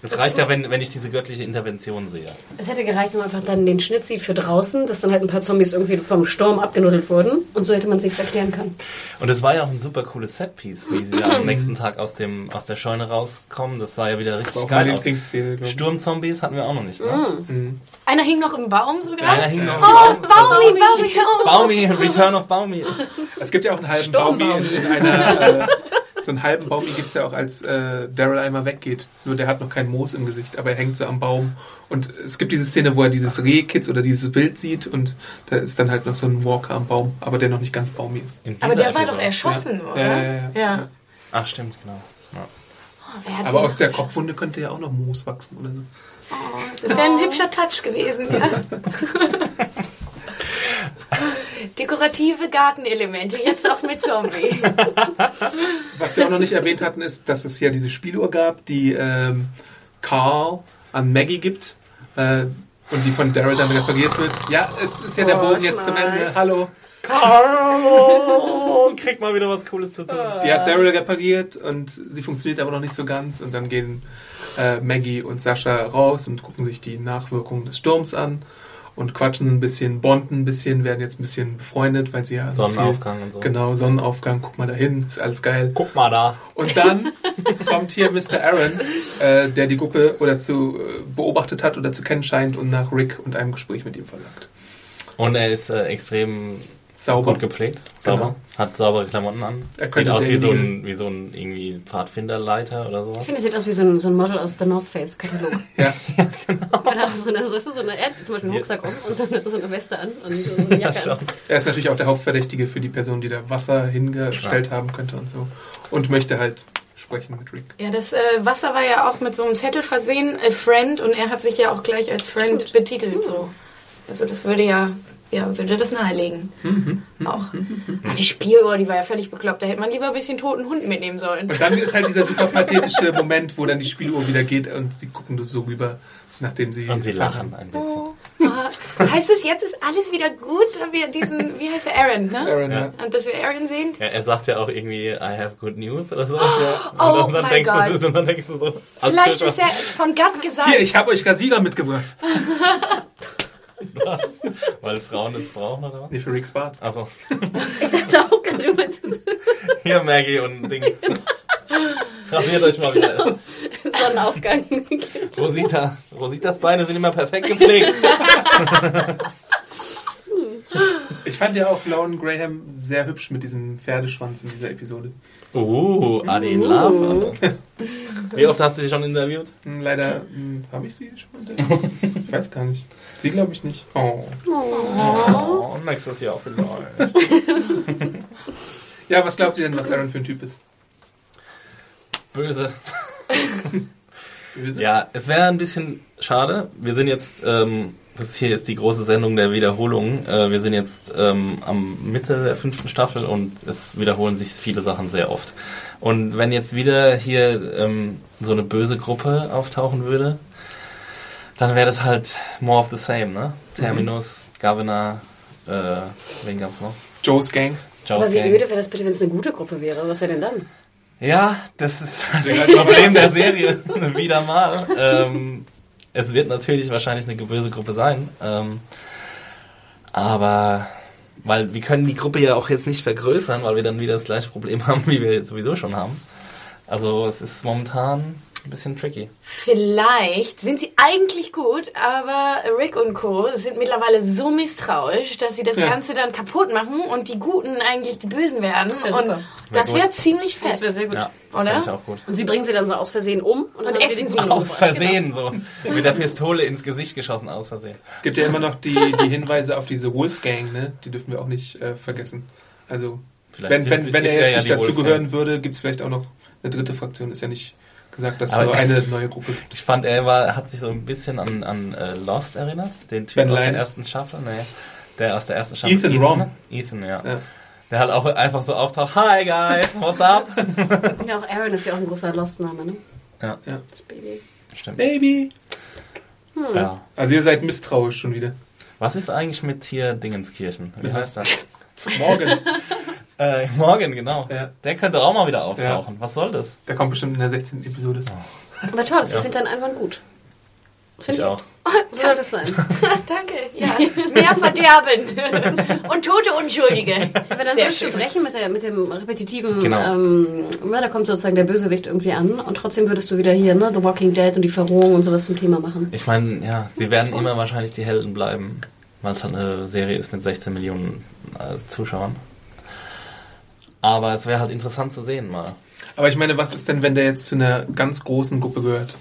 Es reicht ja, wenn, wenn ich diese göttliche Intervention sehe. Es hätte gereicht, wenn man einfach dann den Schnitt sieht für draußen, dass dann halt ein paar Zombies irgendwie vom Sturm abgenuddelt wurden. Und so hätte man sich erklären können. Und es war ja auch ein super cooles Setpiece, wie sie am nächsten Tag aus, dem, aus der Scheune rauskommen. Das sah ja wieder richtig Auch geil aus. Sturmzombies hatten wir auch noch nicht, ne? Einer hing noch im Baum sogar. Einer hing noch. oh, Baumi, Baumi, oh. Baumi, Return of Baumi. Es gibt ja auch einen halben. Baumi in, in einer äh, so einen halben Baumi gibt es ja auch, als äh, Daryl einmal weggeht. Nur der hat noch kein Moos im Gesicht, aber er hängt so am Baum. Und es gibt diese Szene, wo er dieses Rehkitz oder dieses Wild sieht und da ist dann halt noch so ein Walker am Baum, aber der noch nicht ganz baumi ist. Aber der war doch Episode. erschossen, Ja. oder? Ja, ja, ja. ja. Ach, stimmt, genau. Ja. Oh, Aber aus der Kopfwunde könnte ja auch noch Moos wachsen oder so. Das wäre ein hübscher Touch gewesen, ja. Dekorative Gartenelemente, jetzt auch mit Zombie. Was wir auch noch nicht erwähnt hatten, ist, dass es ja diese Spieluhr gab, die ähm, Carl an Maggie gibt äh, und die von Daryl dann repariert wird. Ja, es ist ja der Oh, Bogen jetzt zum. Ende. Hallo. Carl, krieg mal wieder was Cooles zu tun. Die hat Daryl repariert und sie funktioniert aber noch nicht so ganz. Und dann gehen äh, Maggie und Sascha raus und gucken sich die Nachwirkungen des Sturms an und quatschen ein bisschen, bonden ein bisschen, werden jetzt ein bisschen befreundet, weil sie ja so Sonnenaufgang und so. Genau, Sonnenaufgang, guck mal dahin, ist alles geil. Guck mal da. Und dann kommt hier Mr. Aaron, äh, der die Gruppe oder zu äh, beobachtet hat oder zu kennen scheint und nach Rick und einem Gespräch mit ihm verlangt. Und er ist äh, extrem Sauber. gut gepflegt, sauber, Genau. hat saubere Klamotten an. Er Sieht aus wie so, ein, wie so ein irgendwie Pfadfinderleiter oder sowas. Ich finde, es sieht aus wie so ein, so ein Model aus der North Face Katalog. Ja, Weil er auch so eine, so, weißt du, so eine, er hat zum Beispiel einen Rucksack um und so eine, so eine Weste an und so eine Jacke an. er ist natürlich auch der Hauptverdächtige für die Person, die da Wasser hingestellt haben könnte und so. Und möchte halt sprechen mit Rick. Ja, das äh, Wasser war ja auch mit so einem Zettel versehen, a friend, und er hat sich ja auch gleich als Friend betitelt. So. Also das würde ja, ja, würde das nahelegen. auch. Ah, die Spieluhr, die war ja völlig bekloppt. Da hätte man lieber ein bisschen toten Hund mitnehmen sollen. Und dann ist halt dieser super pathetische Moment, wo dann die Spieluhr wieder geht und sie gucken das so rüber, nachdem sie... Und sie lachen ein bisschen. Ah, heißt es, jetzt ist alles wieder gut, da wir diesen, wie heißt er, Aaron, ne? Aaron, ja. Und dass wir Aaron sehen? Ja, er sagt ja auch irgendwie, I have good news oder so. Oh und dann, mein denkst Gott. Du, und dann denkst du so, Vielleicht ist er von Gott gesagt. Hier, ich habe euch Rasierer mitgebracht. weil Frauen es brauchen oder was? Nee, für Ricks Bart. Also Ich dachte auch gerade, du meinst hier Maggie und Dings. Rasiert euch mal wieder. Sonnenaufgang. Rosita. Rositas Beine sind immer perfekt gepflegt. Ich fand ja auch Lauren Graham sehr hübsch mit diesem Pferdeschwanz in dieser Episode. Uh, Adi in Love. Wie oft hast du sie schon interviewt? Hm, Leider hm, habe ich sie schon interviewt. Ich weiß gar nicht. Sie glaube ich nicht. Oh. Oh, nächstes Jahr vielleicht. Ja, was glaubt ihr denn, was Aaron für ein Typ ist? Böse. Böse? Ja, es wäre ein bisschen schade. Wir sind jetzt, ähm, das ist hier jetzt die große Sendung der Wiederholung. Äh, wir sind jetzt ähm, am Mitte der fünften Staffel und es wiederholen sich viele Sachen sehr oft. Und wenn jetzt wieder hier ähm, so eine böse Gruppe auftauchen würde, dann wäre das halt more of the same, ne? Terminus, Governor, äh, wen gab's noch? Joe's Gang. Jaws Aber wie Gang. öde wäre das bitte, wenn es eine gute Gruppe wäre? Was wäre denn dann? Ja, das ist das Problem der Serie. Wieder mal. Ähm, es wird natürlich wahrscheinlich eine böse Gruppe sein. Ähm, aber weil wir können die Gruppe ja auch jetzt nicht vergrößern, weil wir dann wieder das gleiche Problem haben, wie wir jetzt sowieso schon haben. Also es ist momentan ein bisschen tricky. Vielleicht sind sie eigentlich gut, aber Rick und Co. sind mittlerweile so misstrauisch, dass sie das Ja. Ganze dann kaputt machen und die Guten eigentlich die Bösen werden. wär und super. das Wär wäre ziemlich Das fett. wäre sehr gut. Ja, Oder? ich auch gut. Und sie bringen sie dann so aus Versehen um und, dann essen sie. Aus Versehen so. Mit der Pistole ins Gesicht geschossen, aus Versehen. Es gibt ja immer noch die, die Hinweise auf diese Wolf Gang, ne? Die dürfen wir auch nicht äh, vergessen. Also, Vielleicht wenn, wenn, sie- wenn er jetzt ja nicht dazugehören würde, gibt es vielleicht auch noch eine dritte Fraktion. Ist ja nicht gesagt, dass Aber- nur eine neue Gruppe gibt. Ich fand, er war, hat sich so ein bisschen an, an äh, Lost erinnert, den Typ Ben aus der Lyons. ersten Staffel. Nee, der aus der ersten Staffel. Ethan Rom. Ethan, ja. Ja. Der halt auch einfach so auftaucht, hi guys, what's up? Ja, auch Aaron ist ja auch ein großer Lost-Name, ne? ja, Das Baby. stimmt. Baby! Ja. Also ihr seid misstrauisch schon wieder. Was ist eigentlich mit hier Dingenskirchen? Wie heißt das? Morgen. Äh, morgen, genau. Ja. Der könnte auch mal wieder auftauchen. Was soll das? Der kommt bestimmt in der 16. Episode. Aber toll, ich Ja. finde deinen Einwand gut. Find Ich auch. So soll das sein. Danke, ja. Mehr Verderben und tote Unschuldige. Aber dann Sehr würdest du brechen mit, der, mit dem repetitiven, Genau. ähm, na, da kommt sozusagen der Bösewicht irgendwie an und trotzdem würdest du wieder hier, ne, The Walking Dead und die Verrohung und sowas zum Thema machen. Ich meine, ja, sie werden immer wahrscheinlich die Helden bleiben, weil es halt eine Serie ist mit 16 Millionen äh, Zuschauern. Aber es wäre halt interessant zu sehen mal. Aber ich meine, was ist denn, wenn der jetzt zu einer ganz großen Gruppe gehört?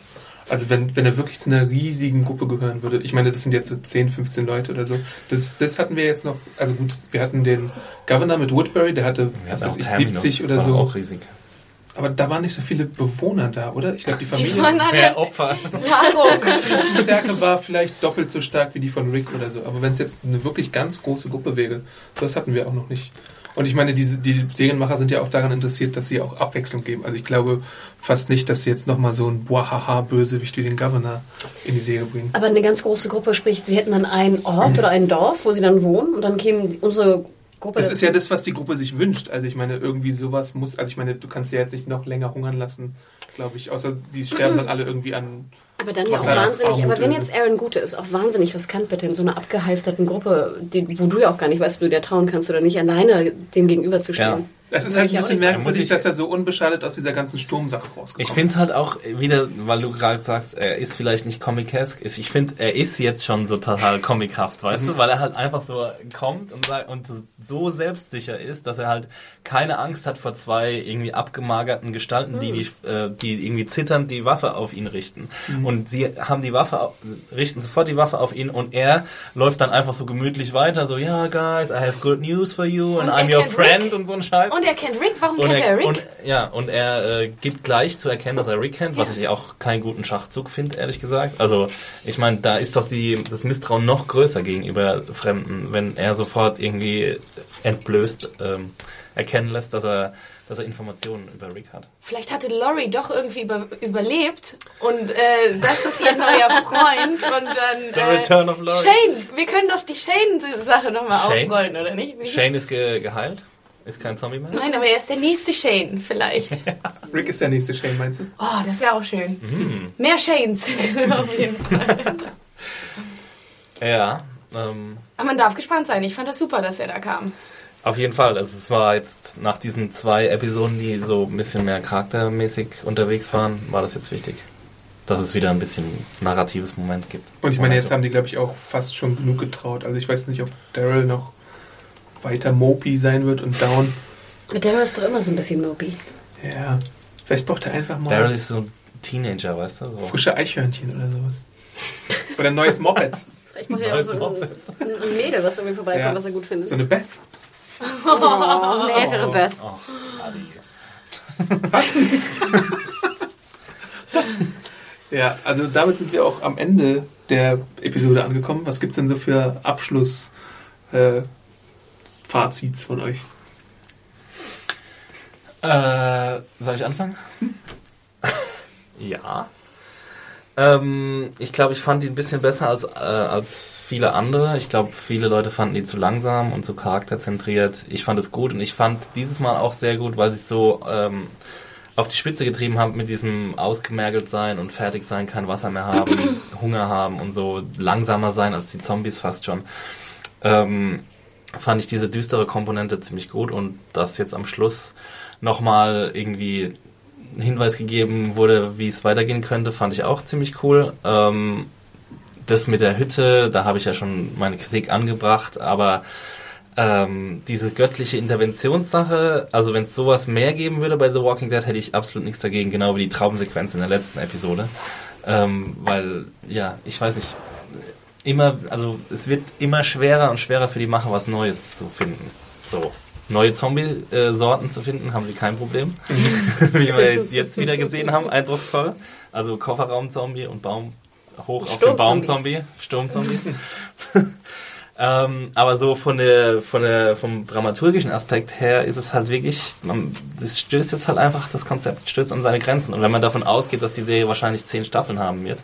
Also wenn, wenn er wirklich zu einer riesigen Gruppe gehören würde. Ich meine, das sind jetzt so 10, 15 Leute oder so. Das, das hatten wir jetzt noch, also gut, wir hatten den Governor mit Woodbury, der hatte, was weiß ich, 70 oder war so. auch riesig. Aber da waren nicht so viele Bewohner da, oder? Ich glaube, die Die Familie, waren alle Ja, Opfer. Die Stärke war vielleicht doppelt so stark wie die von Rick oder so. Aber wenn es jetzt eine wirklich ganz große Gruppe wäre, das hatten wir auch noch nicht. Und ich meine, diese, die Serienmacher sind ja auch daran interessiert, dass sie auch Abwechslung geben. Also ich glaube fast nicht, dass sie jetzt nochmal so ein Boahaha-Bösewicht wie den Governor in die Serie bringen. Aber eine ganz große Gruppe, sprich, sie hätten dann einen Ort oder ein Dorf, wo sie dann wohnen und dann kämen die- unsere Gruppe. Das ist ja das, was die Gruppe sich wünscht. Also ich meine, irgendwie sowas muss, also ich meine, du kannst ja jetzt nicht noch länger hungern lassen, glaube ich. Außer die sterben dann alle irgendwie an. Aber dann ja auch wahnsinnig. Aber wenn jetzt. Aaron Gute ist, auch wahnsinnig riskant bitte in so einer abgehalfterten Gruppe, die, wo du ja auch gar nicht weißt, ob du dir trauen kannst oder nicht, alleine dem gegenüberzustehen. Ja. Es ist halt ein bisschen merkwürdig, dass er so unbeschadet aus dieser ganzen Sturmsache rausgekommen Ich finde es halt auch wieder, weil du gerade sagst, er ist vielleicht nicht comic-esque. ist. Ich finde, er ist jetzt schon so total comichaft, weißt du? Weil er halt einfach so kommt und, und so selbstsicher ist, dass er halt keine Angst hat vor zwei irgendwie abgemagerten Gestalten, die, die, äh, die irgendwie zitternd die Waffe auf ihn richten. Und sie haben die Waffe, richten sofort die Waffe auf ihn und er läuft dann einfach so gemütlich weiter, so, ja, guys, I have good news for you and Und I'm your friend Rick. und so ein Scheiß. Und er kennt Rick. Warum Und kennt er, er, Rick? und, ja, und er äh, gibt gleich zu erkennen, dass er Rick kennt, was ich auch keinen guten Schachzug finde, ehrlich gesagt. Also, ich meine, da ist doch die, das Misstrauen noch größer gegenüber Fremden, wenn er sofort irgendwie entblößt ähm, erkennen lässt, dass er, dass er Informationen über Rick hat. Vielleicht hatte Lori doch irgendwie über, überlebt und äh, das ist ihr neuer Freund und dann The äh, Return of Lori. Shane. Wir können doch die Shane-Sache nochmal aufrollen, oder nicht? Wie- Shane ist ge geheilt, ist kein Zombie mehr. Nein, aber er ist der nächste Shane vielleicht. Rick ist der nächste Shane, meinst du? Oh, das wäre auch schön. Mhm. Mehr Shanes auf jeden Fall. Ja, ähm, Aber man darf gespannt sein. Ich fand das super, dass er da kam. Auf jeden Fall. Also es war jetzt nach diesen zwei Episoden, die so ein bisschen mehr charaktermäßig unterwegs waren, war das jetzt wichtig. Dass es wieder ein bisschen narratives Moment gibt. Und ich meine, jetzt haben die, glaube ich, auch fast schon genug getraut. Also ich weiß nicht, ob Daryl noch weiter mopey sein wird und down. Mit der ist doch immer so ein bisschen mopey. Ja, vielleicht braucht er einfach mal Daryl ist so ein Teenager, weißt du? So. frische Eichhörnchen oder sowas. Oder ein neues Moped. Vielleicht macht er auch so ein, ein Mädel, was irgendwie vorbeikommt, Ja. was er gut findet. So eine Beth. oh, eine ältere Beth. Oh, Adi. Ja, also damit sind wir auch am Ende der Episode angekommen. Was gibt's denn so für Abschluss äh, Fazits von euch? Äh, soll ich anfangen? ja. Ähm, ich glaube, ich fand die ein bisschen besser als, äh, als viele andere. Ich glaube, viele Leute fanden die zu langsam und zu charakterzentriert. Ich fand es gut und ich fand dieses Mal auch sehr gut, weil sie es so ähm, auf die Spitze getrieben haben mit diesem ausgemergelt sein und fertig sein, kein Wasser mehr haben, Hunger haben und so langsamer sein als die Zombies fast schon. Ähm, fand ich diese düstere Komponente ziemlich gut und dass jetzt am Schluss nochmal irgendwie ein Hinweis gegeben wurde, wie es weitergehen könnte, fand ich auch ziemlich cool. Ähm, das mit der Hütte, da habe ich ja schon meine Kritik angebracht, aber ähm, diese göttliche Interventionssache, also wenn es sowas mehr geben würde bei The Walking Dead, hätte ich absolut nichts dagegen, genau wie die Traumsequenz in der letzten Episode. Ähm, weil, ja, ich weiß nicht, immer, also es wird immer schwerer und schwerer für die Macher, was Neues zu finden. So. Neue Zombie-Sorten zu finden, haben sie kein Problem. Wie wir jetzt, jetzt wieder gesehen haben, eindrucksvoll. Also Kofferraum-Zombie und Baum hoch auf den Baum-Zombie, Sturmzombies. ähm, aber so von der, von der, vom dramaturgischen Aspekt her ist es halt wirklich, man, das stößt jetzt halt einfach, das Konzept stößt an seine Grenzen. Und wenn man davon ausgeht, dass die Serie wahrscheinlich zehn Staffeln haben wird,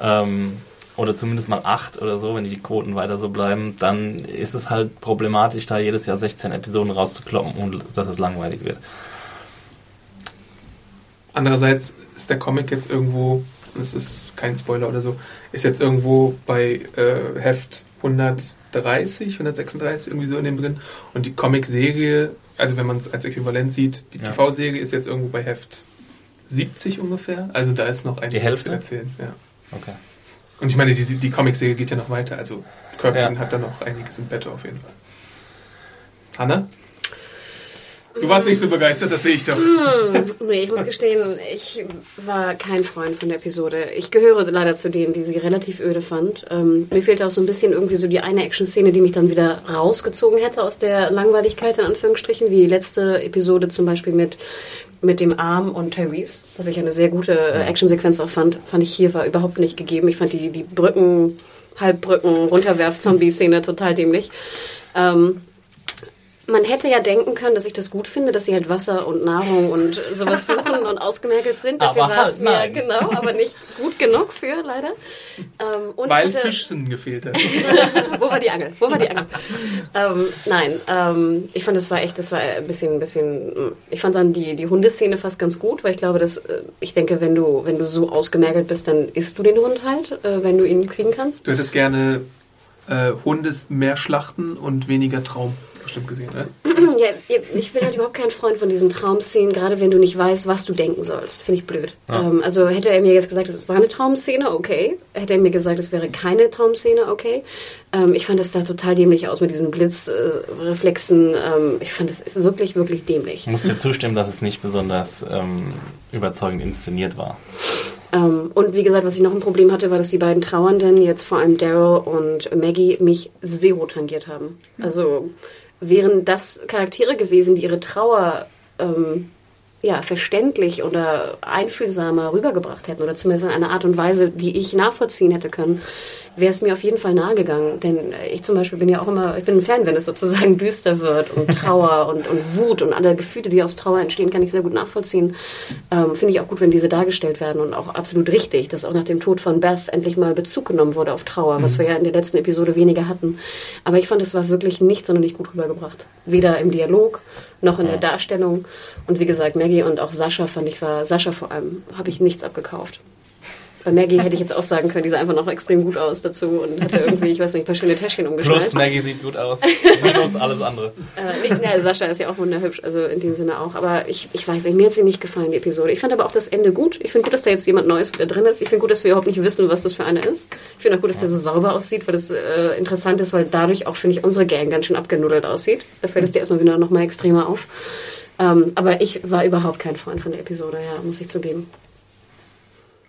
ähm, oder zumindest mal acht oder so, wenn die Quoten weiter so bleiben, dann ist es halt problematisch, da jedes Jahr 16 Episoden rauszukloppen und dass es langweilig wird. Andererseits ist der Comic jetzt irgendwo, das ist kein Spoiler oder so, ist jetzt irgendwo bei äh, Heft 130, 136 irgendwie so in dem drin. Und die Comic-Serie, also wenn man es als Äquivalent sieht, die Ja. TV-Serie ist jetzt irgendwo bei Heft 70 ungefähr. Also da ist noch einiges zu erzählen. Ja. Okay. Und ich meine, die, die Comic-Serie geht ja noch weiter. Also Kirkman Ja. hat da noch einiges im Bett auf jeden Fall. Hanna? Du warst nicht so begeistert, das sehe ich doch. Nee, ich muss gestehen, ich war kein Freund von der Episode. Ich gehöre leider zu denen, die sie relativ öde fand. Ähm, mir fehlte auch so ein bisschen irgendwie so die eine Action-Szene, die mich dann wieder rausgezogen hätte aus der Langweiligkeit, in Anführungsstrichen, wie die letzte Episode zum Beispiel mit mit dem Arm und Tyrese, was ich eine sehr gute äh, Actionsequenz auch fand, fand ich hier war überhaupt nicht gegeben. Ich fand die, die Brücken, Halbbrücken, Runterwerf-Zombie-Szene total dämlich. Ähm, man hätte ja denken können, dass ich das gut finde, dass sie halt Wasser und Nahrung und sowas suchen und ausgemergelt sind. Dafür Aber war es halt mir nein. genau, aber nicht gut genug für leider. Ähm, und Weil hatte- Fischsinn gefehlt hat. wo war die Angel? Wo war die Angel? ähm, nein, ähm, ich fand, das war echt, das war ein bisschen, ein bisschen. mm. Ich fand dann die, die Hundeszene fast ganz gut, weil ich glaube, dass äh, ich denke, wenn du, wenn du so ausgemergelt bist, dann isst du den Hund halt, äh, wenn du ihn kriegen kannst. Du hättest gerne äh, Hundes mehr schlachten und weniger Traum bestimmt gesehen, ne? Ja, ich bin halt überhaupt kein Freund von diesen Traumszenen, gerade wenn du nicht weißt, was du denken sollst. Finde ich blöd. Ähm, also hätte er mir jetzt gesagt, es war eine Traumszene, okay. Hätte er mir gesagt, es wäre keine Traumszene, okay. Ähm, ich fand das sah total dämlich aus mit diesen Blitzreflexen. ähm, ich fand das wirklich, wirklich dämlich. Ich muss dir zustimmen, dass es nicht besonders ähm, überzeugend inszeniert war. Ähm, und wie gesagt, was ich noch ein Problem hatte, war, dass die beiden Trauernden, jetzt vor allem Daryl und Maggie, mich zero tangiert haben. Also wären das Charaktere gewesen, die ihre Trauer ähm, ja, verständlich oder einfühlsamer rübergebracht hätten oder zumindest in einer Art und Weise, die ich nachvollziehen hätte können, wäre es mir auf jeden Fall nahegegangen. Denn ich zum Beispiel bin ja auch immer, ich bin ein Fan, wenn es sozusagen düster wird und Trauer und, und Wut und alle Gefühle, die aus Trauer entstehen, kann ich sehr gut nachvollziehen. Ähm, Finde ich auch gut, wenn diese dargestellt werden und auch absolut richtig, dass auch nach dem Tod von Beth endlich mal Bezug genommen wurde auf Trauer, was wir ja in der letzten Episode weniger hatten. Aber ich fand, es war wirklich nicht sonderlich gut rübergebracht. Weder im Dialog noch in der Darstellung. Und wie gesagt, Maggie und auch Sascha fand ich war, Sascha vor allem, habe ich nichts abgekauft. Bei Maggie hätte ich jetzt auch sagen können, die sah einfach noch extrem gut aus dazu und hatte irgendwie, ich weiß nicht, ein paar schöne Täschchen Plus umgeschnallt. Maggie sieht gut aus. Minus alles andere. Äh, nicht, na, Sascha ist ja auch wunderhübsch, also in dem Sinne auch. Aber ich, ich weiß nicht, mir hat sie nicht gefallen, die Episode. Ich fand aber auch das Ende gut. Ich finde gut, dass da jetzt jemand Neues wieder drin ist. Ich finde gut, dass wir überhaupt nicht wissen, was das für einer ist. Ich finde auch gut, dass der so sauber aussieht, weil das äh, interessant ist, weil dadurch auch, finde ich, unsere Gang ganz schön abgenudelt aussieht. Da fällt es dir erstmal wieder noch mal extremer auf. Ähm, aber ich war überhaupt kein Freund von der Episode, ja, muss ich zugeben.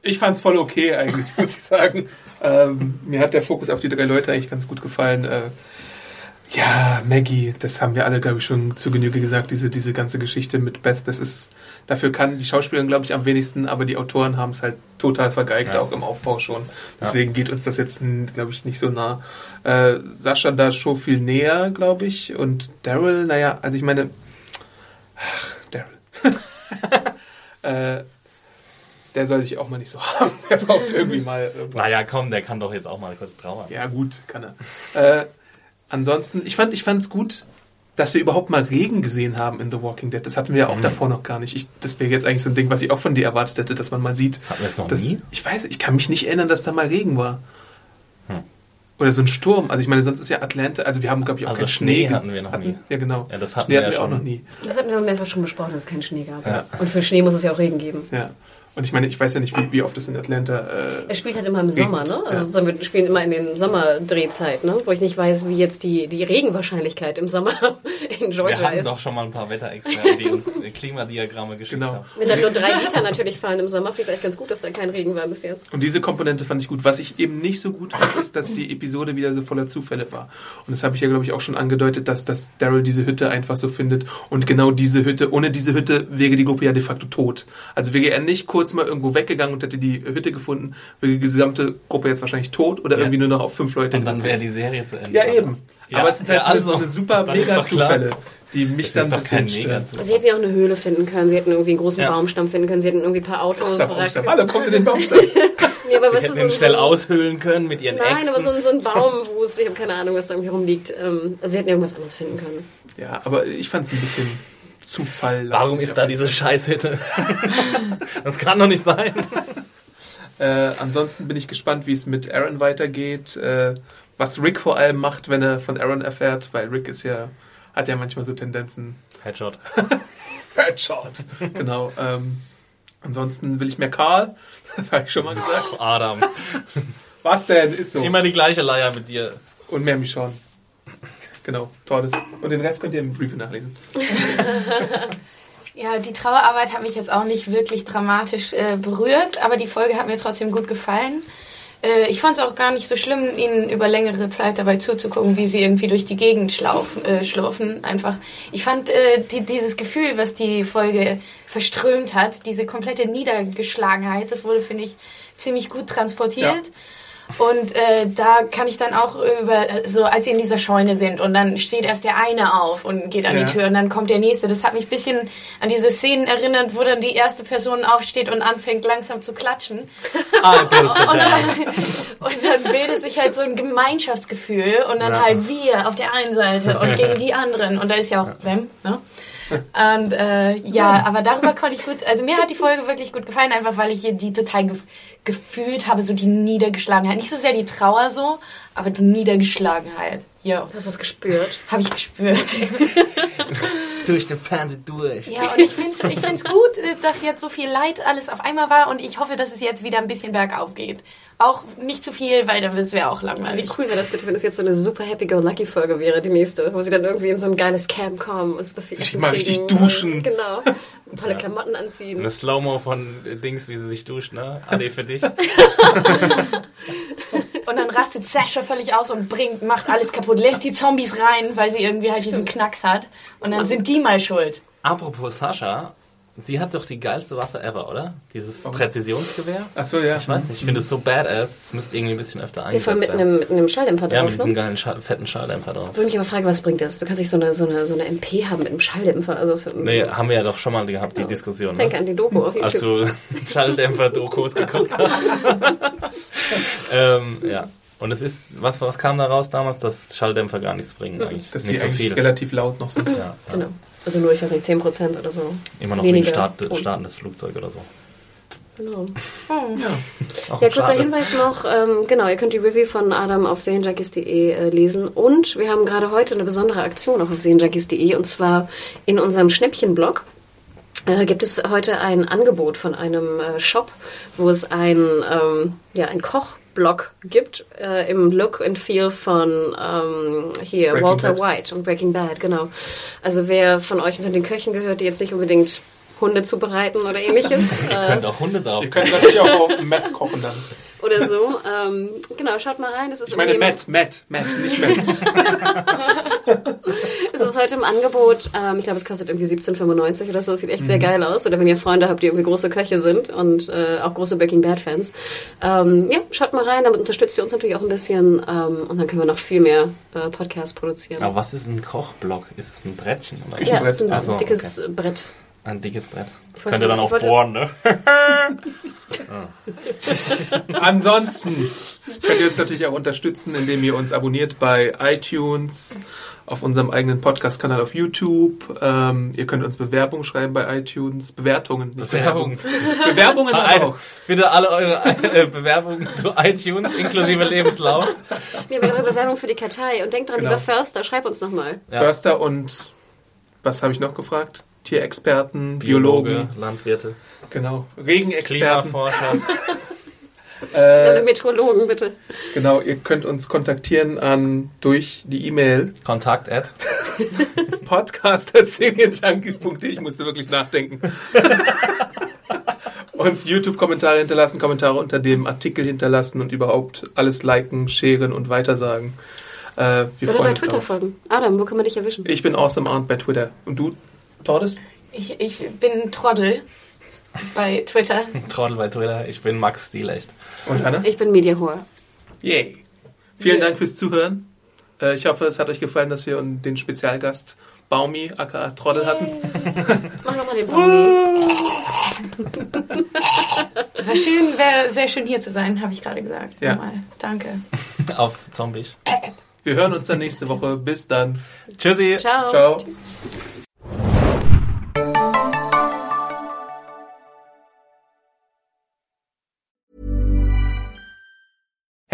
Ich fand's voll okay eigentlich, muss ich sagen. Ähm, mir hat der Fokus auf die drei Leute eigentlich ganz gut gefallen. Äh, ja, Maggie, das haben wir alle, glaube ich, schon zu Genüge gesagt, diese, diese ganze Geschichte mit Beth, das ist, dafür kann die Schauspielerin, glaube ich, am wenigsten, aber die Autoren haben es halt total vergeigt, Ja. auch im Aufbau schon. Deswegen geht uns das jetzt, glaube ich, nicht so nah. Äh, Sascha da schon viel näher, glaube ich, und Daryl, naja, also ich meine, ach, Daryl. äh, der soll sich auch mal nicht so haben. Der braucht irgendwie mal irgendwas. Naja, komm, der kann doch jetzt auch mal kurz trauern. Ja, gut, kann er. Äh, ansonsten, ich fand ich fand's gut, dass wir überhaupt mal Regen gesehen haben in The Walking Dead. Das hatten wir ja auch davor noch gar nicht. Ich, das wäre jetzt eigentlich so ein Ding, was ich auch von dir erwartet hätte, dass man mal sieht. Hatten wir es noch dass, nie? Ich weiß, ich kann mich nicht erinnern, dass da mal Regen war. Oder so ein Sturm. Also ich meine, sonst ist ja Atlanta, also wir haben, glaube ich, auch Also keinen Schnee. Schnee hatten wir noch nie. Ja, genau. Ja, das hatten Schnee wir hatten ja wir auch schon. noch nie. Das hatten wir mehrfach schon besprochen, dass es keinen Schnee gab. Ja. Und für Schnee muss es ja auch Regen geben. Ja. Und ich meine, ich weiß ja nicht, wie, wie oft es in Atlanta. Äh, Er spielt halt immer im Sommer, ne? Also ja. wir spielen immer in den Sommerdrehzeit, ne? Wo ich nicht weiß, wie jetzt die, die Regenwahrscheinlichkeit im Sommer in Wir Georgia hatten ist. doch schon mal ein paar Wetterexperten, die uns Klimadiagramme geschickt Genau. haben. Wenn dann nur drei Liter natürlich fallen im Sommer, finde ich es eigentlich ganz gut, dass da kein Regen war bis jetzt. Und diese Komponente fand ich gut. Was ich eben nicht so gut fand, ist, dass die Episode wieder so voller Zufälle war. Und das habe ich ja, glaube ich, auch schon angedeutet, dass, dass Daryl diese Hütte einfach so findet. Und genau diese Hütte, ohne diese Hütte wäre die Gruppe ja de facto tot. Also wäre er nicht kurz mal irgendwo weggegangen und hätte die Hütte gefunden, wäre die gesamte Gruppe jetzt wahrscheinlich tot oder Ja. irgendwie nur noch auf fünf Leute Und dann wäre die Serie zu Ende. Ja, eben. Ja, Aber es sind halt ja, so- so eine super. Mega-Zufälle, die mich Das dann ist ein doch kein bisschen stören. Mega-Zufall. Sie hätten ja auch eine Höhle finden können, sie hätten irgendwie einen großen Ja. Baumstamm finden können, sie hätten irgendwie ein paar Autos. Baumstamm. Alle kommt in den Baumstamm. Nee, aber Sie was hätten ist ihn so, schnell so, aushöhlen können mit ihren Nein, Äxten. aber so, ein- so ein Baumwust, ich habe keine Ahnung, was da irgendwie rumliegt. Ähm, also sie hätten irgendwas anderes finden können. ja, aber ich fand es ein bisschen Zufall. Warum ist da diese Scheißhütte? das kann doch nicht sein. Äh, ansonsten bin ich gespannt, wie es mit Aaron weitergeht. Äh, was Rick vor allem macht, wenn er von Aaron erfährt, weil Rick ist ja, hat ja manchmal so Tendenzen. Headshot. Headshot! genau. Ähm, ansonsten will ich mehr Karl. Das habe ich schon mal gesagt. Adam. Was denn? Ist so. Immer die gleiche Leier mit dir. Und mehr Michonne. Genau, Tordes. Und den Rest könnt ihr im Briefing nachlesen. Ja, die Trauerarbeit hat mich jetzt auch nicht wirklich dramatisch äh, berührt, aber die Folge hat mir trotzdem gut gefallen. Äh, ich fand es auch gar nicht so schlimm, ihnen über längere Zeit dabei zuzugucken, wie sie irgendwie durch die Gegend schlaufen, äh, schlurfen. Einfach. Ich fand äh, die, dieses Gefühl, was die Folge verströmt hat, diese komplette Niedergeschlagenheit, das wurde, finde ich, ziemlich gut transportiert. Ja. Und äh, da kann ich dann auch über, so als sie in dieser Scheune sind und dann steht erst der eine auf und geht an Ja. die Tür und dann kommt der nächste. Das hat mich ein bisschen an diese Szenen erinnert, wo dann die erste Person aufsteht und anfängt langsam zu klatschen. The Und dann, und dann bildet sich halt so ein Gemeinschaftsgefühl und dann Ja. halt wir auf der einen Seite und gegen die anderen. Und da ist ja auch Wem, ne? Und äh, ja, aber darüber konnte ich gut, also mir hat die Folge wirklich gut gefallen, einfach weil ich hier die total gefühlt habe, so die Niedergeschlagenheit. Nicht so sehr die Trauer so, aber die Niedergeschlagenheit. Ja, Hast du was gespürt? habe ich gespürt. Durch den Fernseher durch. Ja, und ich finde es ich find's gut, äh, dass jetzt so viel Leid alles auf einmal war und ich hoffe, dass es jetzt wieder ein bisschen bergauf geht. Auch nicht zu viel, weil dann wird es ja auch Wie langweilig. cool wäre das bitte, wenn es jetzt so eine super Happy-Go-Lucky-Folge wäre, die nächste, wo sie dann irgendwie in so ein geiles Camp kommen und super viel Sich mal kriegen. richtig duschen. Genau. Und tolle Klamotten anziehen. Eine Slow-Mo von Dings, wie sie sich duscht, ne? Ade für dich. Und dann rastet Sasha völlig aus und bringt, macht alles kaputt, lässt die Zombies rein, weil sie irgendwie halt diesen Knacks hat. Und dann sind die mal schuld. Apropos Sascha, sie hat doch die geilste Waffe ever, oder? Dieses Präzisionsgewehr. Ach so, ja. Ich weiß nicht, ich finde es so badass. Es müsste irgendwie ein bisschen öfter Ja, eingesetzt mit werden. einem, mit einem Schalldämpfer Ja, drauf. mit diesem ne? geilen Schall, fetten Schalldämpfer drauf. Würde mich aber fragen, was bringt das? Du kannst nicht so eine, so eine, so eine MP haben mit einem Schalldämpfer. Also Nee, haben wir ja doch schon mal gehabt, die Diskussion. Denke Ne? an die Doku auf YouTube. Als du Schalldämpfer-Dokus geguckt hast. ähm, ja. Und es ist, was, was kam da raus damals, dass Schalldämpfer gar nichts bringen eigentlich. Dass nicht die so eigentlich viel. relativ laut noch sind. Ja, ja. Genau. Also nur, ich weiß nicht, 10% oder so. Immer noch Weniger. wie ein Start, Ton. startendes Flugzeug oder so. Genau. Auch Ja, kurzer schade. Hinweis noch, ähm, genau, ihr könnt die Review von Adam auf serienjunkies.de äh, lesen und wir haben gerade heute eine besondere Aktion auch auf serienjunkies.de und zwar in unserem Schnäppchenblog äh, gibt es heute ein Angebot von einem äh, Shop, wo es ein, ähm, ja, ein Kochblog gibt äh, im Look and Feel von ähm, hier Breaking Walter Bad. White und Breaking Bad, genau. Also wer von euch unter den Köchen gehört, die jetzt nicht unbedingt Hunde zubereiten oder ähnliches, Ihr äh, könnt auch Hunde drauf. Ihr könnt natürlich auch auf Meth kochen dann. oder so. Ähm, genau, schaut mal rein. Es ist, Ich meine Matt, Matt, Matt, nicht Matt. es ist heute im Angebot. Ähm, ich glaube, es kostet irgendwie 17,95 oder so. Es sieht echt sehr geil aus. Oder wenn ihr Freunde habt, die irgendwie große Köche sind und äh, auch große Breaking Bad Fans. Ähm, ja, schaut mal rein. Damit unterstützt ihr uns natürlich auch ein bisschen. Ähm, und dann können wir noch viel mehr äh, Podcasts produzieren. Aber was ist ein Kochblock? Ist es ein Brettchen? Oder? Ja, es ist ein so, dickes Brett. Ein dickes Brett. Das wollte- könnt ihr dann auch wollte- bohren, ne? Ansonsten könnt ihr uns natürlich auch unterstützen, indem ihr uns abonniert bei iTunes, auf unserem eigenen Podcast-Kanal auf YouTube. Ähm, ihr könnt uns Bewerbungen schreiben bei iTunes. Bewertungen. nicht Bewerbungen. Bewerbungen auch. bitte alle eure äh, Bewerbungen zu iTunes inklusive Lebenslauf. Ja, eure Bewerbung für die Kartei. Und denkt dran, Genau. lieber Förster, schreib uns nochmal. Ja. Förster und was habe ich noch gefragt? Tierexperten, Biologen, Landwirte, genau, Regenexperten. Klimaforscher. Äh, Metrologen, bitte. Genau, ihr könnt uns kontaktieren an durch die E-Mail Kontakt at. podcast.serienjunkies.de. Ich musste wirklich nachdenken. uns YouTube-Kommentare hinterlassen, Kommentare unter dem Artikel hinterlassen und überhaupt alles liken, sharen und weitersagen. Äh, wir Oder freuen bei Twitter darauf. folgen. Adam, wo kann man dich erwischen? Ich bin Awesome Arndt bei Twitter. Und du, Tordes? Ich, ich bin Trottel bei Twitter. Trottel bei Twitter. Ich bin Max Stilecht. Und Anna? Ich bin Media Whore. Yay. Vielen Yeah. Dank fürs Zuhören. Äh, ich hoffe, es hat euch gefallen, dass wir den Spezialgast Baumi, aka Trottel hatten. Mach nochmal den Baumi. War schön, wäre sehr schön hier zu sein, habe ich gerade gesagt. Ja. Nochmal. Danke. Auf Zombie. Wir hören uns dann nächste Woche. Bis dann. Tschüssi. Ciao. Ciao.